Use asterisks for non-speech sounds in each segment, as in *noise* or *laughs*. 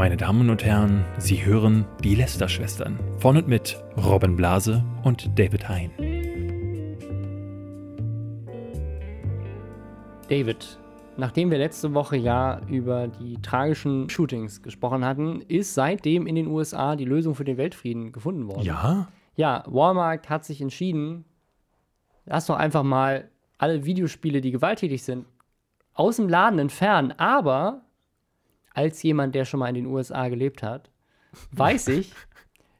Meine Damen und Herren, Sie hören die Lester-Schwestern von und mit Robin Blase und David Hein. David, nachdem wir letzte Woche ja über die tragischen Shootings gesprochen hatten, ist seitdem in den USA die Lösung für den Weltfrieden gefunden worden. Ja? Ja, Walmart hat sich entschieden, lass doch einfach mal alle Videospiele, die gewalttätig sind, aus dem Laden entfernen. Aber als jemand, der schon mal in den USA gelebt hat, weiß ich,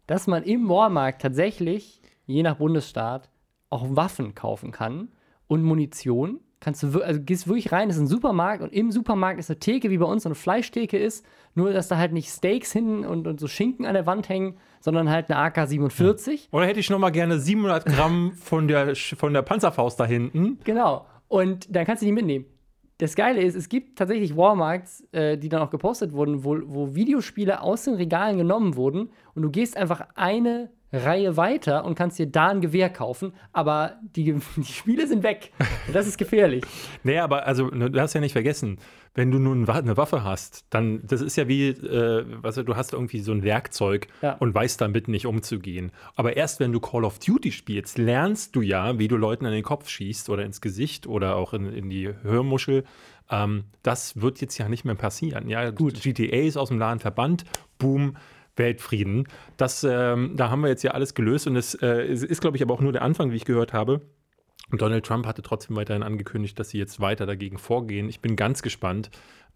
dass man im Walmart tatsächlich, je nach Bundesstaat, auch Waffen kaufen kann und Munition. Kannst du, also gehst wirklich rein, das ist ein Supermarkt und im Supermarkt ist eine Theke, wie bei uns so eine Fleischtheke ist, nur dass da halt nicht Steaks hinten und, und so Schinken an der Wand hängen, sondern halt eine AK-47. Oder hätte ich noch mal gerne 700 Gramm von der, von der Panzerfaust da hinten? Genau. Und dann kannst du die mitnehmen. Das Geile ist, es gibt tatsächlich Walmarts, äh, die dann auch gepostet wurden, wo, wo Videospiele aus den Regalen genommen wurden und du gehst einfach eine Reihe weiter und kannst dir da ein Gewehr kaufen, aber die, *laughs* die Spiele sind weg. Das ist gefährlich. *laughs* Nee, aber also, ne, du hast ja nicht vergessen, wenn du nun eine Waffe hast, dann, das ist ja wie, äh, was, du hast irgendwie so ein Werkzeug Ja. und weißt damit nicht umzugehen. Aber erst wenn du Call of Duty spielst, lernst du ja, wie du Leuten an den Kopf schießt oder ins Gesicht oder auch in, in die Hörmuschel. Ähm, das wird jetzt ja nicht mehr passieren. Ja, Gut. GTA ist aus dem Laden verbannt, boom. Weltfrieden. Das, ähm, da haben wir jetzt ja alles gelöst und es, äh, ist, glaube ich, aber auch nur der Anfang, wie ich gehört habe. Donald Trump hatte trotzdem weiterhin angekündigt, dass sie jetzt weiter dagegen vorgehen. Ich bin ganz gespannt,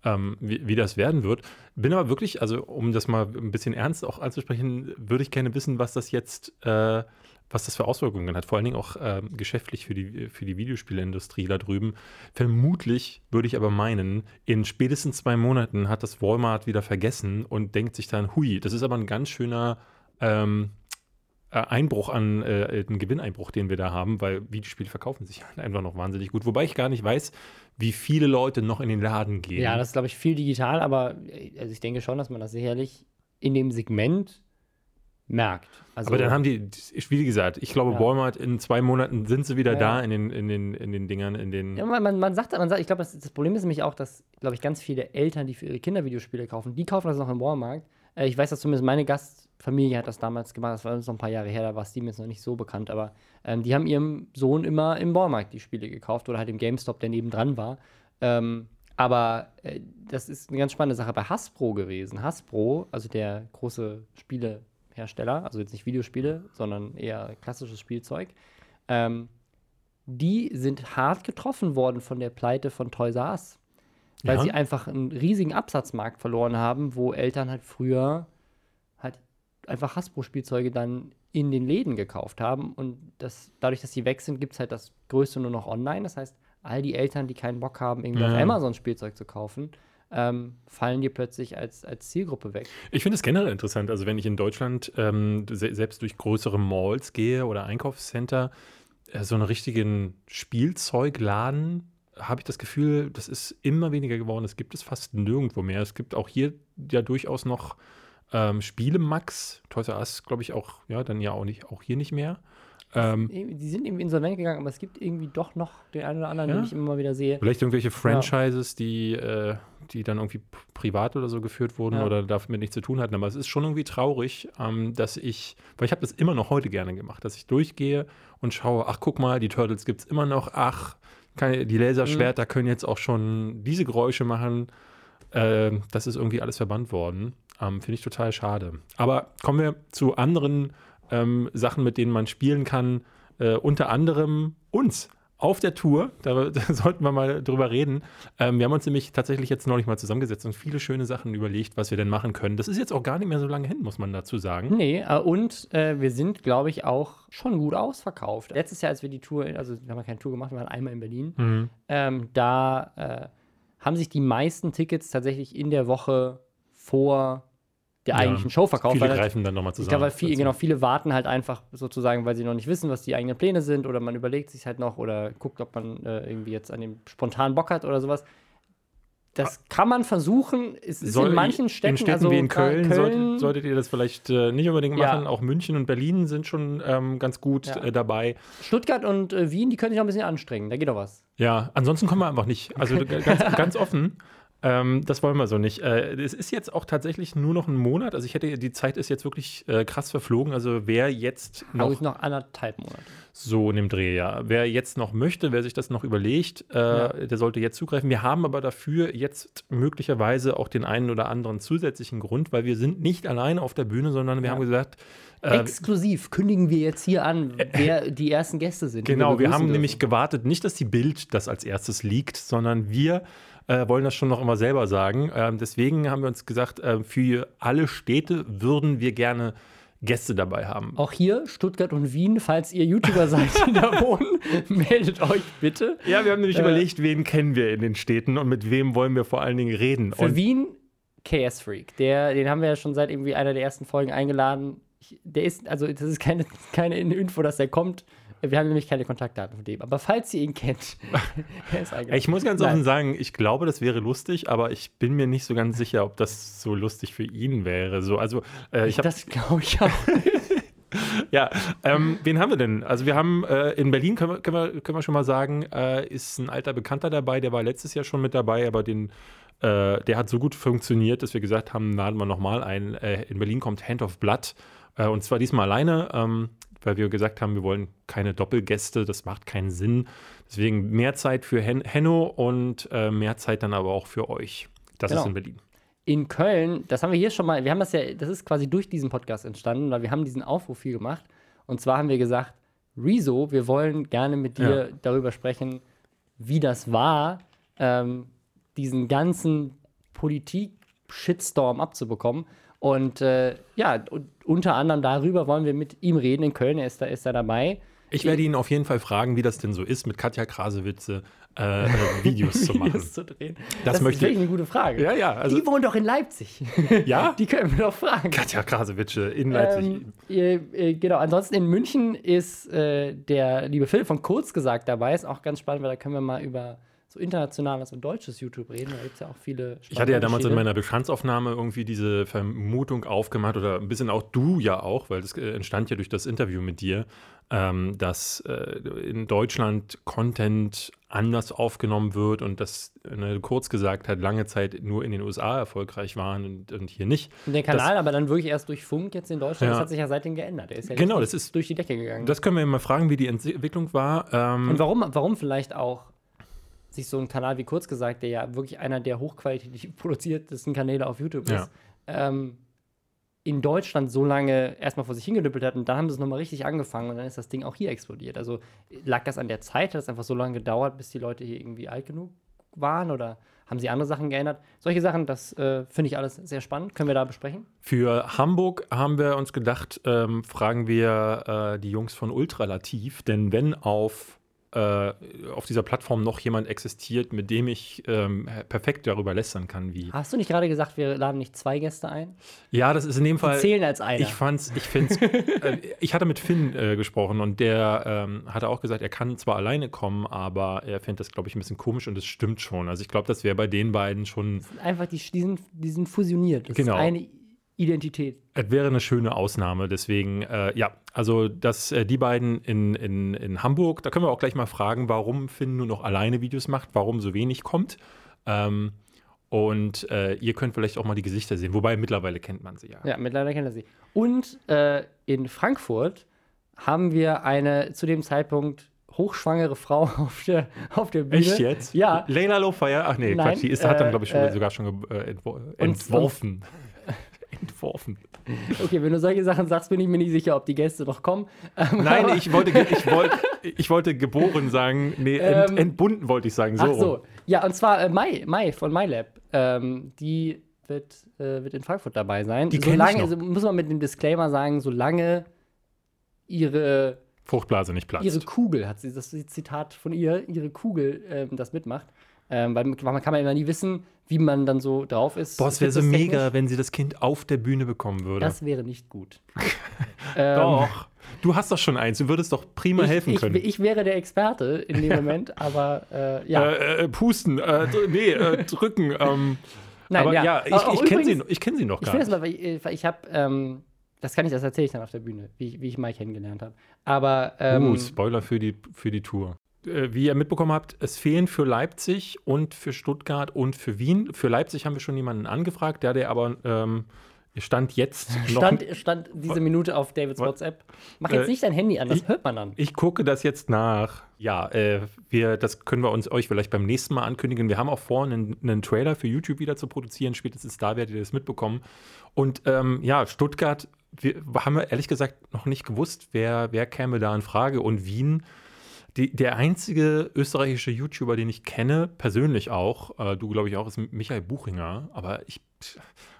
ähm, wie, wie das werden wird. Bin aber wirklich, also um das mal ein bisschen ernst auch anzusprechen, würde ich gerne wissen, was das jetzt, äh, was das für Auswirkungen hat. Vor allen Dingen auch ähm, geschäftlich für die, für die Videospielindustrie da drüben. Vermutlich würde ich aber meinen, in spätestens zwei Monaten hat das Walmart wieder vergessen und denkt sich dann, hui, das ist aber ein ganz schöner ähm, äh, Einbruch an, äh, einen Gewinneinbruch, den wir da haben, weil Videospiele verkaufen sich halt einfach noch wahnsinnig gut. Wobei ich gar nicht weiß, wie viele Leute noch in den Laden gehen. Ja, das ist, glaube ich, viel digital, aber äh, also ich denke schon, dass man das sicherlich in dem Segment merkt. Also, aber dann haben die, wie gesagt, ich glaube, Ja. Walmart in zwei Monaten sind sie wieder Ja, da in den, in, den, in den Dingern, in den. Ja, man, man, sagt, man sagt, ich glaube, das, das Problem ist nämlich auch, dass, glaube ich, ganz viele Eltern, die für ihre Kinder Videospiele kaufen, die kaufen das noch im Walmart. Äh, ich weiß, dass zumindest meine Gastfamilie hat das damals gemacht, das war uns noch ein paar Jahre her, da war Steam jetzt noch nicht so bekannt, aber ähm, die haben ihrem Sohn immer im Walmart die Spiele gekauft oder halt im GameStop, der nebendran war. Ähm, aber äh, das ist eine ganz spannende Sache bei Hasbro gewesen. Hasbro, also der große Spielehersteller, also jetzt nicht Videospiele, sondern eher klassisches Spielzeug, ähm, die sind hart getroffen worden von der Pleite von Toys R Us. Weil Ja. sie einfach einen riesigen Absatzmarkt verloren haben, wo Eltern halt früher halt einfach Hasbro-Spielzeuge dann in den Läden gekauft haben. Und das, dadurch, dass sie weg sind, gibt es halt das Größte nur noch online. Das heißt, all die Eltern, die keinen Bock haben, irgendwie auf Ja. Amazon Spielzeug zu kaufen, ähm, fallen dir plötzlich als, als Zielgruppe weg. Ich finde es generell interessant. Also, wenn ich in Deutschland ähm, se selbst durch größere Malls gehe oder Einkaufscenter, äh, so einen richtigen Spielzeugladen, habe ich das Gefühl, das ist immer weniger geworden. Es gibt es fast nirgendwo mehr. Es gibt auch hier ja durchaus noch ähm, Spiele Max. Toys R Us, glaube ich, auch, ja, dann ja auch nicht, auch hier nicht mehr. Ähm, Die sind irgendwie insolvent gegangen, aber es gibt irgendwie doch noch den einen oder anderen, Ja? den ich immer mal wieder sehe. Vielleicht irgendwelche Franchises, die, äh, die dann irgendwie privat oder so geführt wurden Ja. oder damit nichts zu tun hatten. Aber es ist schon irgendwie traurig, ähm, dass ich, weil ich habe das immer noch heute gerne gemacht, dass ich durchgehe und schaue, ach guck mal, die Turtles gibt es immer noch, ach, kann, die Laserschwerter können jetzt auch schon diese Geräusche machen. Ähm, das ist irgendwie alles verbannt worden. Ähm, Finde ich total schade. Aber kommen wir zu anderen ähm, Sachen, mit denen man spielen kann. Äh, unter anderem uns auf der Tour. Da, *laughs* da sollten wir mal drüber reden. Ähm, wir haben uns nämlich tatsächlich jetzt neulich mal zusammengesetzt und viele schöne Sachen überlegt, was wir denn machen können. Das ist jetzt auch gar nicht mehr so lange hin, muss man dazu sagen. Nee, äh, und äh, wir sind, glaube ich, auch schon gut ausverkauft. Letztes Jahr, als wir die Tour, also wir haben ja keine Tour gemacht, wir waren einmal in Berlin, Mhm. ähm, da äh, haben sich die meisten Tickets tatsächlich in der Woche vor der eigentlichen Show verkauft. Viele weil greifen dann nochmal ich zusammen. glaube, weil viel, dazu. genau, viele warten halt einfach sozusagen, weil sie noch nicht wissen, was die eigenen Pläne sind oder man überlegt sich halt noch oder guckt, ob man äh, irgendwie jetzt an dem spontan Bock hat oder sowas. Das kann man versuchen. Es ist Soll- in manchen Städten, in Städten also wie in gerade Köln, Solltet, solltet ihr das vielleicht äh, nicht unbedingt Ja. machen. Auch München und Berlin sind schon ähm, ganz gut Ja. äh, dabei. Stuttgart und äh, Wien, die können sich noch ein bisschen anstrengen. Da geht doch was. Ja, ansonsten kommen wir einfach nicht. Also *laughs* ganz, ganz offen. Ähm, das wollen wir so nicht. Äh, es ist jetzt auch tatsächlich nur noch ein Monat. Also ich hätte, die Zeit ist jetzt wirklich äh, krass verflogen. Also wer jetzt Noch, noch noch anderthalb Monate. so in dem Dreh, ja. Wer jetzt noch möchte, wer sich das noch überlegt, äh, Ja. der sollte jetzt zugreifen. Wir haben aber dafür jetzt möglicherweise auch den einen oder anderen zusätzlichen Grund, weil wir sind nicht alleine auf der Bühne, sondern wir Ja. haben gesagt, äh, Exklusiv kündigen wir jetzt hier an, wer die ersten Gäste sind. Genau, wir begrüßen haben dürfen. nämlich gewartet, nicht, dass die Bild das als erstes liegt, sondern wir äh, wollen das schon noch immer selber sagen. Ähm, deswegen haben wir uns gesagt, äh, für alle Städte würden wir gerne Gäste dabei haben. Auch hier, Stuttgart und Wien, falls ihr YouTuber seid, die da wohnen, *laughs* meldet euch bitte. Ja, wir haben nämlich Äh, überlegt, wen kennen wir in den Städten und mit wem wollen wir vor allen Dingen reden. Für und Wien, KS Freak. Der, den haben wir ja schon seit irgendwie einer der ersten Folgen eingeladen. Ich, der ist, also das ist keine, *laughs* keine Info, dass er kommt. Wir haben nämlich keine Kontaktdaten von dem. Aber falls ihr ihn kennt, *laughs* er ist eingeladen. ich muss ganz Nein. offen sagen, ich glaube, das wäre lustig, aber ich bin mir nicht so ganz sicher, ob das so lustig für ihn wäre. So, also äh, ich Das glaube ich auch. *laughs* Ja, ähm, wen haben wir denn? Also wir haben äh, in Berlin, können wir, können, wir, können wir schon mal sagen, äh, ist ein alter Bekannter dabei, der war letztes Jahr schon mit dabei, aber den, äh, der hat so gut funktioniert, dass wir gesagt haben, laden wir nochmal ein. Äh, in Berlin kommt Hand of Blood äh, und zwar diesmal alleine, ähm, weil wir gesagt haben, wir wollen keine Doppelgäste, das macht keinen Sinn. Deswegen mehr Zeit für Hen Henno und äh, mehr Zeit dann aber auch für euch. Das Genau. ist in Berlin. in Köln, das haben wir hier schon mal, wir haben das ja, das ist quasi durch diesen Podcast entstanden, weil wir haben diesen Aufruf hier gemacht. Und zwar haben wir gesagt, Rezo, wir wollen gerne mit dir darüber sprechen, wie das war, ähm, diesen ganzen Politik-Shitstorm abzubekommen. Und äh, ja, unter anderem darüber wollen wir mit ihm reden in Köln. Er ist da, ist da dabei. Ich werde ihn auf jeden Fall fragen, wie das denn so ist, mit Katja Krasewitze äh, äh, Videos zu *laughs* machen. Videos zu drehen. Das Das, möchte ist wirklich eine gute Frage. Ja, ja, also- Die wohnt doch in Leipzig. *laughs* Ja? Die können wir doch fragen. Katja Krasewitsche in Leipzig. Ähm, äh, äh, genau, ansonsten in München ist äh, der liebe Phil von Kurz gesagt dabei. Ist auch ganz spannend, weil da können wir mal über so internationales und deutsches YouTube reden. Da gibt es ja auch viele ich hatte ja damals in meiner Bestandsaufnahme irgendwie diese Vermutung aufgemacht oder ein bisschen auch du ja auch, weil das äh, entstand ja durch das Interview mit dir, ähm, dass äh, in Deutschland Content anders aufgenommen wird und dass ne, kurz gesagt hat, lange Zeit nur in den USA erfolgreich waren und, und hier nicht. Und der Kanal aber dann wirklich erst durch Funk jetzt in Deutschland. Ja. Das hat sich ja seitdem geändert. Der ist ja Genau, das ist- durch die Decke gegangen. Das können wir mal fragen, wie die Entwicklung war. Ähm, und warum, warum vielleicht auch sich so ein Kanal wie kurz gesagt, der ja wirklich einer der hochqualitativ *laughs* produziertesten Kanäle auf YouTube Ja. ist, ähm, in Deutschland so lange erstmal vor sich hingedüppelt hat und dann haben sie es nochmal richtig angefangen und dann ist das Ding auch hier explodiert. Also lag das an der Zeit? Hat es einfach so lange gedauert, bis die Leute hier irgendwie alt genug waren oder haben sie andere Sachen geändert? Solche Sachen, das äh, finde ich alles sehr spannend. Können wir da besprechen? Für Hamburg haben wir uns gedacht, ähm, fragen wir äh, die Jungs von Ultralativ, denn wenn auf, äh, auf dieser Plattform noch jemand existiert, mit dem ich ähm, perfekt darüber lästern kann, wie. Hast du nicht gerade gesagt, wir laden nicht zwei Gäste ein? Ja, das ist in dem Fall. Zählen als einer. Ich fand's, ich find's, *laughs* äh, ich hatte mit Finn äh, gesprochen und der ähm, hatte auch gesagt, er kann zwar alleine kommen, aber er fände das, glaube ich, ein bisschen komisch und das stimmt schon. Also ich glaube, das wäre bei den beiden schon Einfach, die, die, sind, die sind fusioniert. Das Genau. ist eine Identität. Es wäre eine schöne Ausnahme, deswegen, äh, ja, also dass äh, die beiden in, in, in Hamburg, da können wir auch gleich mal fragen, warum Finn nur noch alleine Videos macht, warum so wenig kommt. Ähm, und äh, ihr könnt vielleicht auch mal die Gesichter sehen, wobei mittlerweile kennt man sie ja. Ja, mittlerweile kennt er sie. Und äh, in Frankfurt haben wir eine zu dem Zeitpunkt hochschwangere Frau *laughs* auf der, auf der Bühne. Echt jetzt? Ja. Leila Lofire? Ach nee, Nein, Quatsch, die ist, hat dann, äh, glaube ich, schon, äh, sogar schon ge- äh, entwo entworfen. Okay, wenn du solche Sachen sagst, bin ich mir nicht sicher, ob die Gäste noch kommen. Ähm, Nein, ich wollte, ich, *laughs* wollte, ich wollte geboren sagen, nee, ent, Ähm, entbunden wollte ich sagen, so. Ach so. Ja, und zwar äh, Mai, Mai von MyLab. Ähm, die wird, äh, wird in Frankfurt dabei sein. Die ich solange, noch. also muss man mit dem Disclaimer sagen, solange ihre Fruchtblase nicht platzt. ihre Kugel, hat sie, das Zitat von ihr, ihre Kugel ähm, das mitmacht. Ähm, weil man man kann man immer nie wissen, wie man dann so drauf ist. Boah, es wäre so mega, wenn sie das Kind auf der Bühne bekommen würde. Das wäre nicht gut. *laughs* ähm, doch. Du hast doch schon eins. Du würdest doch prima ich, helfen ich, können. Ich wäre der Experte in dem *laughs* Moment, aber äh, ja. äh, äh, pusten, äh, dr- nee, äh, drücken. Ähm, Nein, aber ja, ich, Aber auch ich kenne sie, ich kenn sie noch Ich gar nicht. mal, weil ich, ich habe, ähm, das kann ich, das erzähle ich dann auf der Bühne, wie ich, wie ich Mai kennengelernt habe. Aber ähm, uh, Spoiler für die, für die Tour. Äh, wie ihr mitbekommen habt, es fehlen für Leipzig und für Stuttgart und für Wien. Für Leipzig haben wir schon jemanden angefragt, der, der aber ähm, stand jetzt noch. Stand, stand diese Minute auf Davids WhatsApp. Mach jetzt Äh, nicht dein Handy an, das ich- hört man dann. Ich gucke das jetzt nach. Ja, äh, wir, das können wir uns euch vielleicht beim nächsten Mal ankündigen. Wir haben auch vor, einen, einen Trailer für YouTube wieder zu produzieren. Spätestens da werdet ihr das mitbekommen. Und ähm, ja, Stuttgart, wir haben wir ehrlich gesagt noch nicht gewusst, wer, wer käme da in Frage. Und Wien, die, der einzige österreichische YouTuber, den ich kenne, persönlich auch, äh, du glaube ich auch, ist Michael Buchinger. Aber ich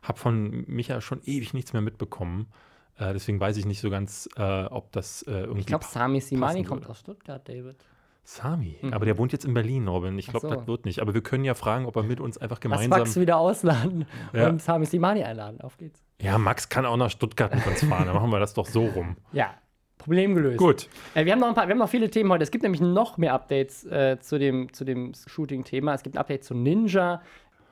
habe von Michael schon ewig nichts mehr mitbekommen. Äh, deswegen weiß ich nicht so ganz, äh, ob das äh, irgendwie. Ich glaube, Sami Simani kommt aus Stuttgart, David. Sami, aber der wohnt jetzt in Berlin, Robin. Ich glaube, so. das wird nicht. Aber wir können ja fragen, ob er mit uns einfach Lass gemeinsam. Max wieder ausladen Ja. und Sami Simani einladen. Auf geht's. Ja, Max kann auch nach Stuttgart mit uns fahren. Dann machen wir das doch so rum. Ja, Problem gelöst. Gut. Äh, wir, haben noch ein paar, wir haben noch viele Themen heute. Es gibt nämlich noch mehr Updates äh, zu dem, zu dem Shooting-Thema. Es gibt ein Update zu Ninja.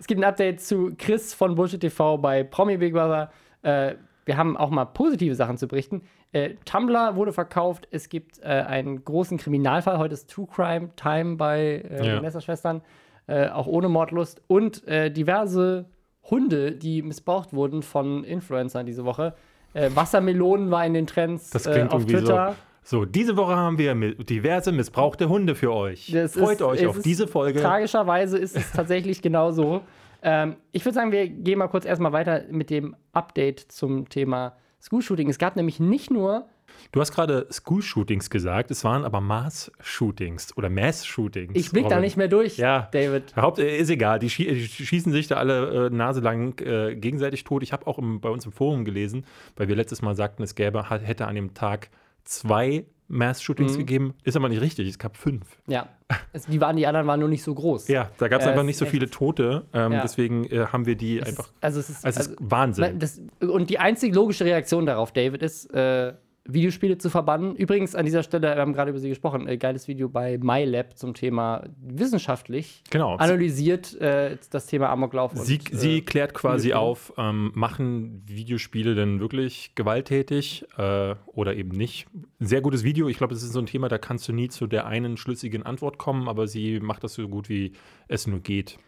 Es gibt ein Update zu Chris von Bullshit TV bei Promi Big Brother. Äh, wir haben auch mal positive Sachen zu berichten. Äh, Tumblr wurde verkauft. Es gibt äh, einen großen Kriminalfall. Heute ist True Crime Time bei äh, Ja. den Messerschwestern. Äh, auch ohne Mordlust. Und diverse Hunde, die missbraucht wurden von Influencern diese Woche. Äh, Wassermelonen war in den Trends Das äh, klingt auf irgendwie Twitter. so. So, diese Woche haben wir diverse missbrauchte Hunde für euch. Das Freut ist- euch auf diese Folge. Tragischerweise ist es tatsächlich genau so. Ähm, ich würde sagen, wir gehen mal kurz erstmal weiter mit dem Update zum Thema School-Shooting. Es gab nämlich nicht nur, Du hast gerade School-Shootings gesagt, es waren aber Mass-Shootings oder Mass-Shootings. ich blick da Robin. nicht mehr durch, Ja. David. Haupt, äh, ist egal, die, schie die schießen sich da alle äh, naselang äh, gegenseitig tot. Ich habe auch im, bei uns im Forum gelesen, weil wir letztes Mal sagten, es gäbe, hätte an dem Tag zwei Mass-Shootings Mhm. gegeben. Ist aber nicht richtig, es gab fünf. Ja, es, die, waren, die anderen waren nur nicht so groß. Ja, da gab es Äh, einfach nicht so viele Tote. Ähm, Ja. Deswegen äh, haben wir die Es einfach. Ist, also es ist, Also es also, ist Wahnsinn. das, und die einzig logische Reaktion darauf, David, ist, äh, Videospiele zu verbannen. Übrigens, an dieser Stelle, wir haben gerade über sie gesprochen, äh, geiles Video bei MyLab zum Thema wissenschaftlich Genau. analysiert äh, das Thema Amoklauf. Sie, und, sie äh, klärt quasi auf, ähm, machen Videospiele denn wirklich gewalttätig äh, oder eben nicht? Sehr gutes Video. Ich glaube, es ist so ein Thema, da kannst du nie zu der einen schlüssigen Antwort kommen, aber sie macht das so gut, wie es nur geht.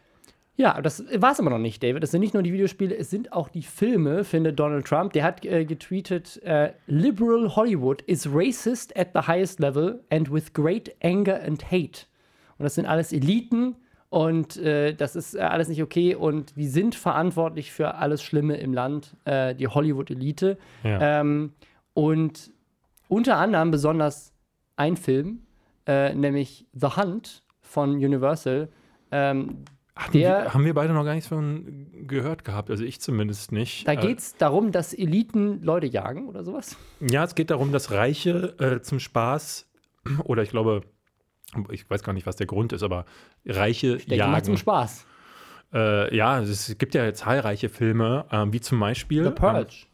Ja, das war es aber noch nicht, David. Es sind nicht nur die Videospiele, es sind auch die Filme, findet Donald Trump. Der hat äh, getweetet: äh, Liberal Hollywood is racist at the highest level and with great anger and hate. Und das sind alles Eliten und äh, das ist äh, alles nicht okay und die sind verantwortlich für alles Schlimme im Land, äh, die Hollywood-Elite. Ja. Ähm, und unter anderem besonders ein Film, äh, nämlich The Hunt von Universal. Ähm, Hatten der- wir, haben wir beide noch gar nichts von gehört gehabt, also ich zumindest nicht. Da Äh, geht es darum, dass Eliten Leute jagen oder sowas. Ja, es geht darum, dass Reiche äh, zum Spaß *clears throat* oder ich glaube, ich weiß gar nicht, was der Grund ist, aber Reiche Ich denke mal zum jagen. Spaß. Äh, ja, es gibt ja zahlreiche Filme, ähm, wie zum Beispiel The Purge.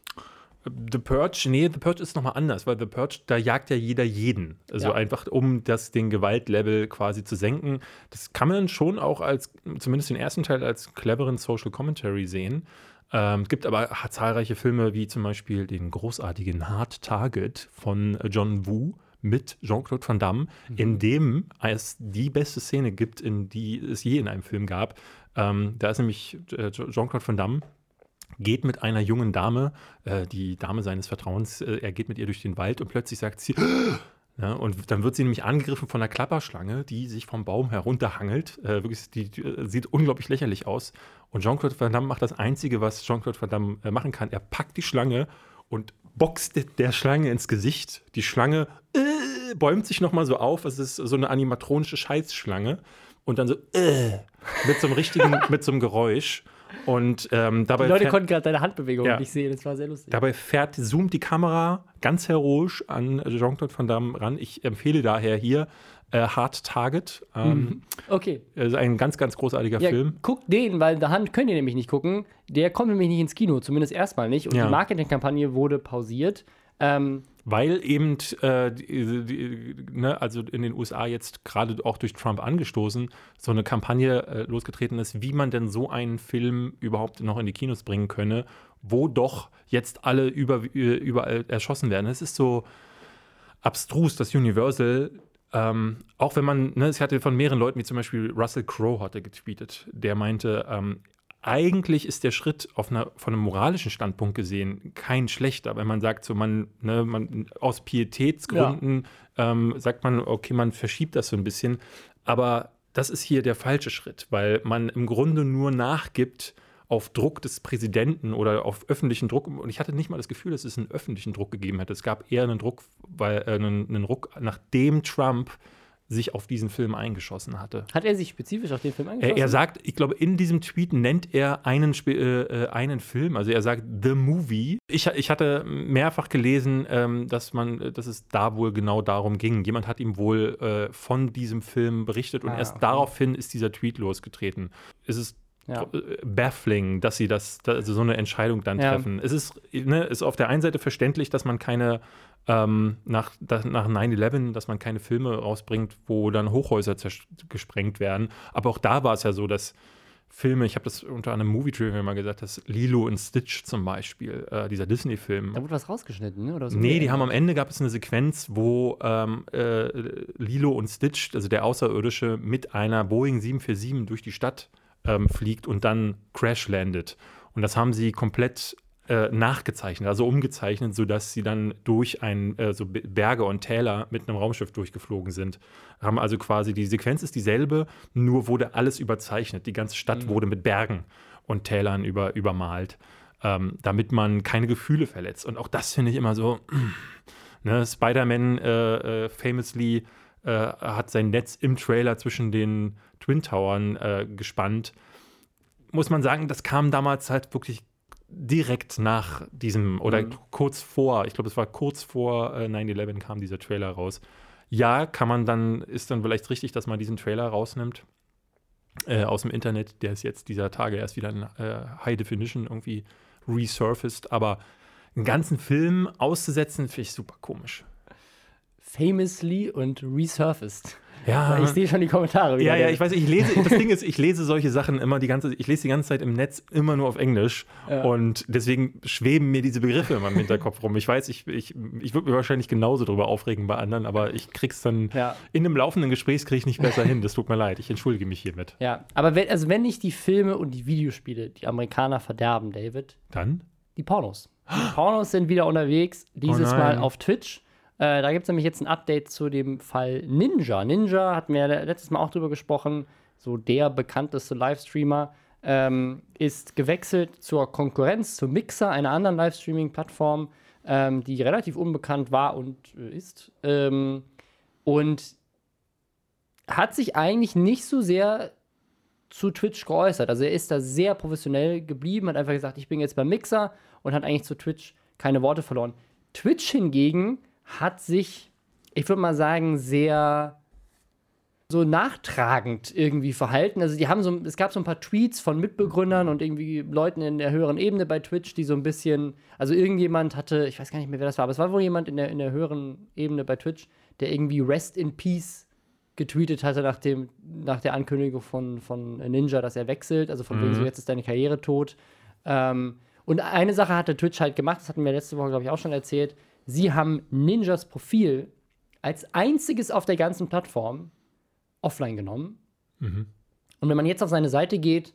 Ähm, The Purge, nee, The Purge ist nochmal anders, weil The Purge, da jagt ja jeder jeden. Also Ja. einfach, um das, den Gewaltlevel quasi zu senken. Das kann man schon auch als, zumindest den ersten Teil, als cleveren Social Commentary sehen. Ähm, es gibt aber zahlreiche Filme, wie zum Beispiel den großartigen Hard Target von John Woo mit Jean-Claude Van Damme, in dem es die beste Szene gibt, in die es je in einem Film gab. Ähm, da ist nämlich äh, Jean-Claude Van Damme, geht mit einer jungen Dame, äh, die Dame seines Vertrauens, äh, er geht mit ihr durch den Wald und plötzlich sagt sie, ja, *gasps* und dann wird sie nämlich angegriffen von einer Klapperschlange, die sich vom Baum herunterhangelt. Äh, wirklich, die, die äh, sieht unglaublich lächerlich aus. Und Jean-Claude Van Damme macht das Einzige, was Jean-Claude Van Damme äh, machen kann. Er packt die Schlange und boxt de- der Schlange ins Gesicht. Die Schlange äh, bäumt sich nochmal so auf. Es ist so eine animatronische Scheißschlange. Und dann so äh, mit so einem richtigen, *laughs* mit so einem Geräusch. Und ähm, dabei Die Leute konnten gerade deine Handbewegung Ja. nicht sehen, das war sehr lustig. Dabei fährt, zoomt die Kamera ganz heroisch an Jean-Claude Van Damme ran. Ich empfehle daher hier äh, Hard Target. Ähm, Okay. ist ein ganz, ganz großartiger Mhm. Ja, Film. guckt den, weil The Hunt könnt ihr nämlich nicht gucken. Der kommt nämlich nicht ins Kino, zumindest erstmal nicht. Und Ja. die Marketingkampagne wurde pausiert. Ähm, Weil eben, äh, die, die, ne, also in den USA jetzt gerade auch durch Trump angestoßen, so eine Kampagne äh, losgetreten ist, wie man denn so einen Film überhaupt noch in die Kinos bringen könne, wo doch jetzt alle über, überall erschossen werden. Es ist so abstrus, dass Universal ähm, auch wenn man, ne, es hatte von mehreren Leuten, wie zum Beispiel Russell Crowe hatte getweetet, der meinte, ähm, eigentlich ist der Schritt einer, von einem moralischen Standpunkt gesehen kein schlechter, wenn man sagt, so man, ne, man aus Pietätsgründen ja. ähm, sagt man, okay, man verschiebt das so ein bisschen. Aber das ist hier der falsche Schritt, weil man im Grunde nur nachgibt auf Druck des Präsidenten oder auf öffentlichen Druck. Und ich hatte nicht mal das Gefühl, dass es einen öffentlichen Druck gegeben hätte. Es gab eher einen Druck, weil äh, einen, einen Ruck, nachdem Trump sich auf diesen Film eingeschossen hatte. Hat er sich spezifisch auf den Film eingeschossen? Er, er sagt, ich glaube, in diesem Tweet nennt er einen, äh, äh, einen Film, also er sagt The Movie. Ich, ich hatte mehrfach gelesen, ähm, dass, man, dass es da wohl genau darum ging. Jemand hat ihm wohl äh, von diesem Film berichtet und ah, erst okay. daraufhin ist dieser Tweet losgetreten. Es ist ja. Äh, baffling, dass sie das, also so eine Entscheidung dann ja. treffen. Es ist, ne, ist auf der einen Seite verständlich, dass man keine ähm, nach, nach 9-11, dass man keine Filme rausbringt, wo dann Hochhäuser gesprengt werden. Aber auch da war es ja so, dass Filme, ich habe das unter einem Movie Trivia mal gesagt, dass Lilo und Stitch zum Beispiel, äh, dieser Disney-Film. Da wurde was rausgeschnitten, ne? Oder so nee, die haben am Ende gab es eine Sequenz, wo ähm, äh, Lilo und Stitch, also der Außerirdische, mit einer Boeing 747 durch die Stadt ähm, fliegt und dann crash landet. Und das haben sie komplett äh, nachgezeichnet, also umgezeichnet, sodass sie dann durch ein, äh, so Berge und Täler mit einem Raumschiff durchgeflogen sind. Haben also quasi, die Sequenz ist dieselbe, nur wurde alles überzeichnet. Die ganze Stadt mhm. wurde mit Bergen und Tälern über, übermalt, ähm, damit man keine Gefühle verletzt. Und auch das finde ich immer so, *clears throat* ne, Spider-Man äh, äh, famously äh, hat sein Netz im Trailer zwischen den Twin Towern gespannt. Muss man sagen, das kam damals halt wirklich direkt nach diesem oder mhm. kurz vor, ich glaube, es war kurz vor äh, 9-11 kam dieser Trailer raus. Ja, kann man dann, ist dann vielleicht richtig, dass man diesen Trailer rausnimmt äh, aus dem Internet. Der ist jetzt dieser Tage erst wieder in äh, High Definition irgendwie resurfaced, aber einen ganzen Film auszusetzen, finde ich super komisch. Famously und resurfaced. Ja. Ich sehe schon die Kommentare wieder. Ja, ja, ich weiß, ich lese, das Ding ist, ich lese solche Sachen immer die ganze, ich lese die ganze Zeit im Netz immer nur auf Englisch ja. und deswegen schweben mir diese Begriffe immer im Hinterkopf rum. Ich weiß, ich, ich, ich würde mir wahrscheinlich genauso drüber aufregen bei anderen, aber ich krieg's dann ja. in einem laufenden Gesprächs nicht besser hin. Das tut mir leid. Ich entschuldige mich hiermit. Ja, aber wenn, also wenn nicht die Filme und die Videospiele die Amerikaner verderben, David. Dann? Die Pornos. Die Pornos sind wieder unterwegs, dieses oh Mal auf Twitch. Äh, da gibt es nämlich jetzt ein Update zu dem Fall Ninja. Ninja hatten wir letztes Mal auch drüber gesprochen, so der bekannteste Livestreamer, ähm, ist gewechselt zur Konkurrenz, zu Mixer, einer anderen Livestreaming-Plattform, ähm, die relativ unbekannt war und äh, ist. Ähm, und hat sich eigentlich nicht so sehr zu Twitch geäußert. Also er ist da sehr professionell geblieben, hat einfach gesagt, ich bin jetzt beim Mixer und hat eigentlich zu Twitch keine Worte verloren. Twitch hingegen hat sich, ich würde mal sagen, sehr so nachtragend irgendwie verhalten. Also die haben so, es gab so ein paar Tweets von Mitbegründern und irgendwie Leuten in der höheren Ebene bei Twitch, die so ein bisschen, also irgendjemand hatte, ich weiß gar nicht mehr, wer das war, aber es war wohl jemand in der, in der höheren Ebene bei Twitch, der irgendwie Rest in Peace getweetet hatte nach, dem, nach der Ankündigung von, von Ninja, dass er wechselt, also von mhm. wegen so, jetzt ist deine Karriere tot. Ähm, und eine Sache hatte Twitch halt gemacht, das hatten wir letzte Woche, glaube ich, auch schon erzählt, sie haben Ninjas Profil als einziges auf der ganzen Plattform offline genommen. Mhm. Und wenn man jetzt auf seine Seite geht,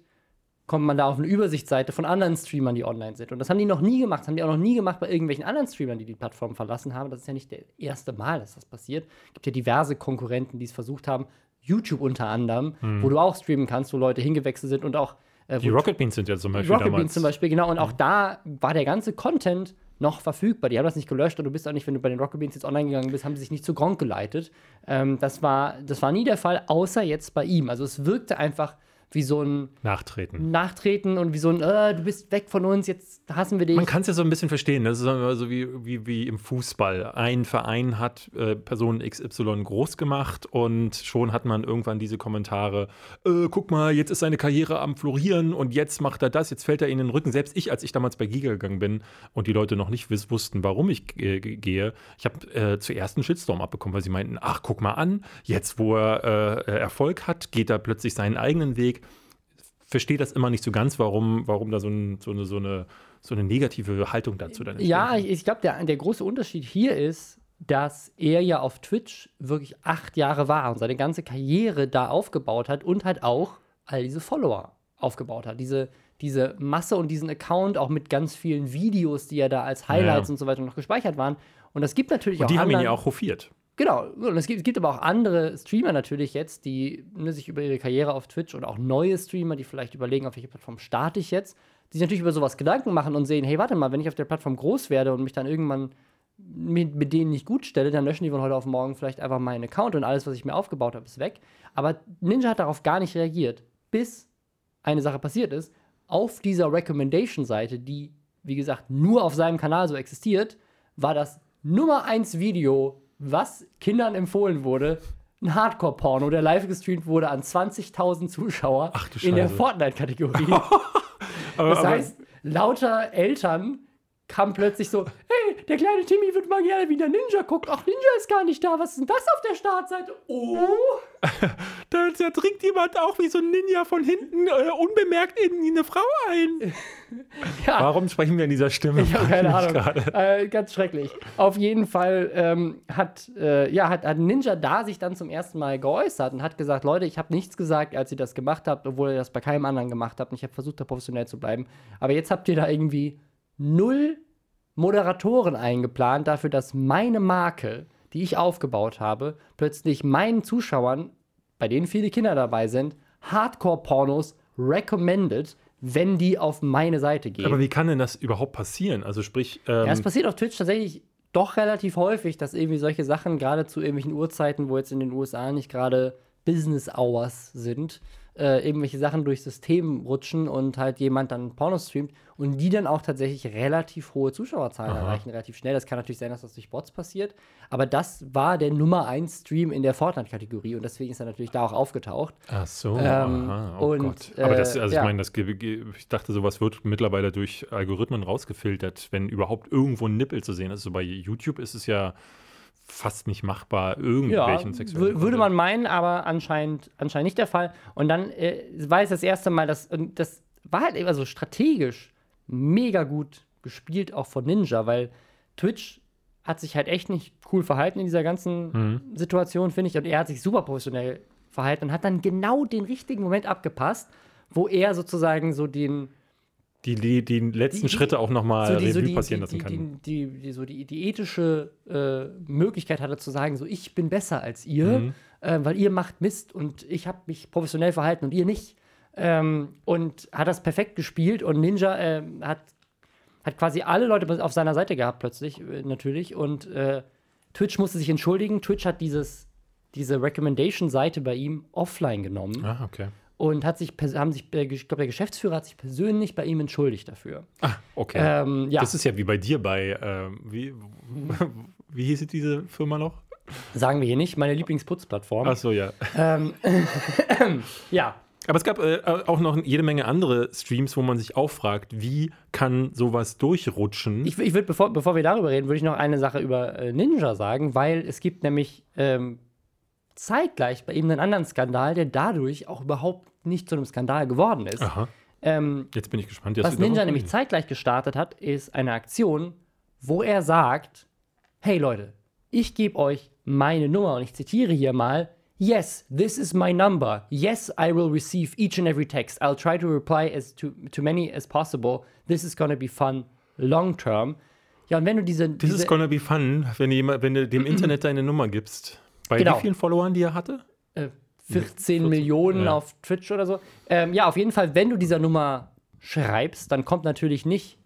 kommt man da auf eine Übersichtsseite von anderen Streamern, die online sind. Und das haben die noch nie gemacht. Das haben die auch noch nie gemacht bei irgendwelchen anderen Streamern, die die Plattform verlassen haben. Das ist ja nicht das erste Mal, dass das passiert. Es gibt ja diverse Konkurrenten, die es versucht haben. YouTube unter anderem, mhm. wo du auch streamen kannst, wo Leute hingewechselt sind und auch. Äh, die Rocket Beans sind ja zum Beispiel Rocket damals. Beans zum Beispiel, genau. Und auch mhm. da war der ganze Content noch verfügbar. Die haben das nicht gelöscht und du bist auch nicht, wenn du bei den Rocket Beans jetzt online gegangen bist, haben sie sich nicht zu Gronk geleitet. Ähm, das, war, das war nie der Fall, außer jetzt bei ihm. Also es wirkte einfach wie so ein Nachtreten. Nachtreten und wie so ein, äh, du bist weg von uns, jetzt hassen wir dich. Man kann es ja so ein bisschen verstehen. Das ist so wie, wie, wie im Fußball. Ein Verein hat äh, Person XY groß gemacht und schon hat man irgendwann diese Kommentare: äh, guck mal, jetzt ist seine Karriere am Florieren und jetzt macht er das, jetzt fällt er in den Rücken. Selbst ich, als ich damals bei Giga gegangen bin und die Leute noch nicht wussten, warum ich gehe, ich habe äh, zuerst einen Shitstorm abbekommen, weil sie meinten: ach, guck mal an, jetzt wo er äh, Erfolg hat, geht er plötzlich seinen eigenen Weg verstehe das immer nicht so ganz, warum, warum da so, ein, so, eine, so, eine, so eine negative Haltung dazu dann ist. Ja, ich, ich glaube, der, der große Unterschied hier ist, dass er ja auf Twitch wirklich acht Jahre war und seine ganze Karriere da aufgebaut hat und halt auch all diese Follower aufgebaut hat. Diese, diese Masse und diesen Account auch mit ganz vielen Videos, die ja da als Highlights Ja. und so weiter noch gespeichert waren. Und das gibt natürlich Und auch die haben ihn ja auch hofiert. Genau, und es gibt, es gibt aber auch andere Streamer natürlich jetzt, die ne, sich über ihre Karriere auf Twitch oder auch neue Streamer, die vielleicht überlegen, auf welche Plattform starte ich jetzt, die sich natürlich über sowas Gedanken machen und sehen, hey, warte mal, wenn ich auf der Plattform groß werde und mich dann irgendwann mit, mit denen nicht gut stelle, dann löschen die von heute auf morgen vielleicht einfach meinen Account und alles, was ich mir aufgebaut habe, ist weg. Aber Ninja hat darauf gar nicht reagiert, bis eine Sache passiert ist. Auf dieser Recommendation-Seite, die, wie gesagt, nur auf seinem Kanal so existiert, war das Nummer 1 Video, was Kindern empfohlen wurde, ein Hardcore-Porno, der live gestreamt wurde an 20.000 Zuschauer in der. Fortnite-Kategorie. *laughs* Das heißt, lauter Eltern kamen plötzlich so, der kleine Timmy würde mal gerne wieder Ninja gucken. Ach, Ninja ist gar nicht da. Was ist denn das auf der Startseite? Oh. *laughs* da, da dringt jemand auch wie so ein Ninja von hinten äh, unbemerkt in eine Frau ein. *laughs* Ja, Warum sprechen wir in dieser Stimme? ich habe keine Ahnung. Äh, ganz schrecklich. Auf jeden Fall ähm, hat, äh, ja, hat, hat Ninja da sich dann zum ersten Mal geäußert und hat gesagt, Leute, ich habe nichts gesagt, als ihr das gemacht habt, obwohl ihr das bei keinem anderen gemacht habt. Und ich habe versucht, da professionell zu bleiben. Aber jetzt habt ihr da irgendwie null Moderatoren eingeplant dafür, dass meine Marke, die ich aufgebaut habe, plötzlich meinen Zuschauern, bei denen viele Kinder dabei sind, Hardcore-Pornos recommended, wenn die auf meine Seite gehen. Aber wie kann denn das überhaupt passieren? Also sprich, ähm, Ja, es passiert auf Twitch tatsächlich doch relativ häufig, dass irgendwie solche Sachen gerade zu irgendwelchen Uhrzeiten, wo jetzt in den USA nicht gerade Business Hours sind, äh, irgendwelche Sachen durchs System rutschen und halt jemand dann Porno streamt und die dann auch tatsächlich relativ hohe Zuschauerzahlen erreichen, relativ schnell. Das kann natürlich sein, dass das durch Bots passiert, aber das war der Nummer 1 Stream in der Fortnite-Kategorie und deswegen ist er natürlich da auch aufgetaucht. Ach so, Ähm, aha, oh und, Gott. Aber das, äh, also ja. ich meine, das, ich dachte, sowas wird mittlerweile durch Algorithmen rausgefiltert, wenn überhaupt irgendwo ein Nippel zu sehen ist. So bei YouTube ist es ja fast nicht machbar, Ja, irgendwelchen sexuellen wür- würde man meinen, aber anscheinend, anscheinend nicht der Fall. Und dann äh, war es das erste Mal, dass, und das war halt also strategisch mega gut gespielt, auch von Ninja, weil Twitch hat sich halt echt nicht cool verhalten in dieser ganzen Mhm. Situation, finde ich. Und er hat sich super professionell verhalten und hat dann genau den richtigen Moment abgepasst, wo er sozusagen so den, Die, die, die letzten Die- Schritte auch nochmal so die, so Revue die, passieren lassen kann. die, die, die, so die, die ethische äh, Möglichkeit hatte zu sagen, so ich bin besser als ihr, Mhm. äh, weil ihr macht Mist und ich habe mich professionell verhalten und ihr nicht. Ähm, und hat das perfekt gespielt und Ninja äh, hat, hat quasi alle Leute auf seiner Seite gehabt plötzlich, äh, natürlich. Und äh, Twitch musste sich entschuldigen. Twitch hat dieses, diese Recommendation-Seite bei ihm offline genommen Ah, okay. Und hat sich, haben sich, äh, ich glaube, der Geschäftsführer hat sich persönlich bei ihm entschuldigt dafür. Ah, okay. Ähm, ja. Das ist ja wie bei dir bei, ähm, wie, *laughs* wie hieß diese Firma noch? Sagen wir hier nicht, meine Lieblingsputzplattform. Ach so, ja. *laughs* Ja, Aber es gab äh, auch noch jede Menge andere Streams, wo man sich auch fragt, wie kann sowas durchrutschen? ich, ich würde, bevor, bevor wir darüber reden, würde ich noch eine Sache über äh, Ninja sagen, weil es gibt nämlich ähm, zeitgleich bei ihm einen anderen Skandal, der dadurch auch überhaupt nicht zu einem Skandal geworden ist. Aha, Ähm, jetzt bin ich gespannt. was Ninja nämlich zeitgleich gestartet hat, ist eine Aktion, wo er sagt: Hey Leute, ich gebe euch meine Nummer und ich zitiere hier mal. Yes, this is my number. Yes, I will receive each and every text. I'll try to reply as to, to many as possible. This is gonna be fun long term. Ja, und wenn du diese. This diese is gonna be fun, wenn, jemand, wenn du dem Internet deine Nummer gibst. Bei Genau. wie vielen Followern, die er hatte? äh, 14 Millionen ja. auf Twitch oder so. Ähm, ja, auf jeden Fall, wenn du dieser Nummer schreibst, dann kommt natürlich nicht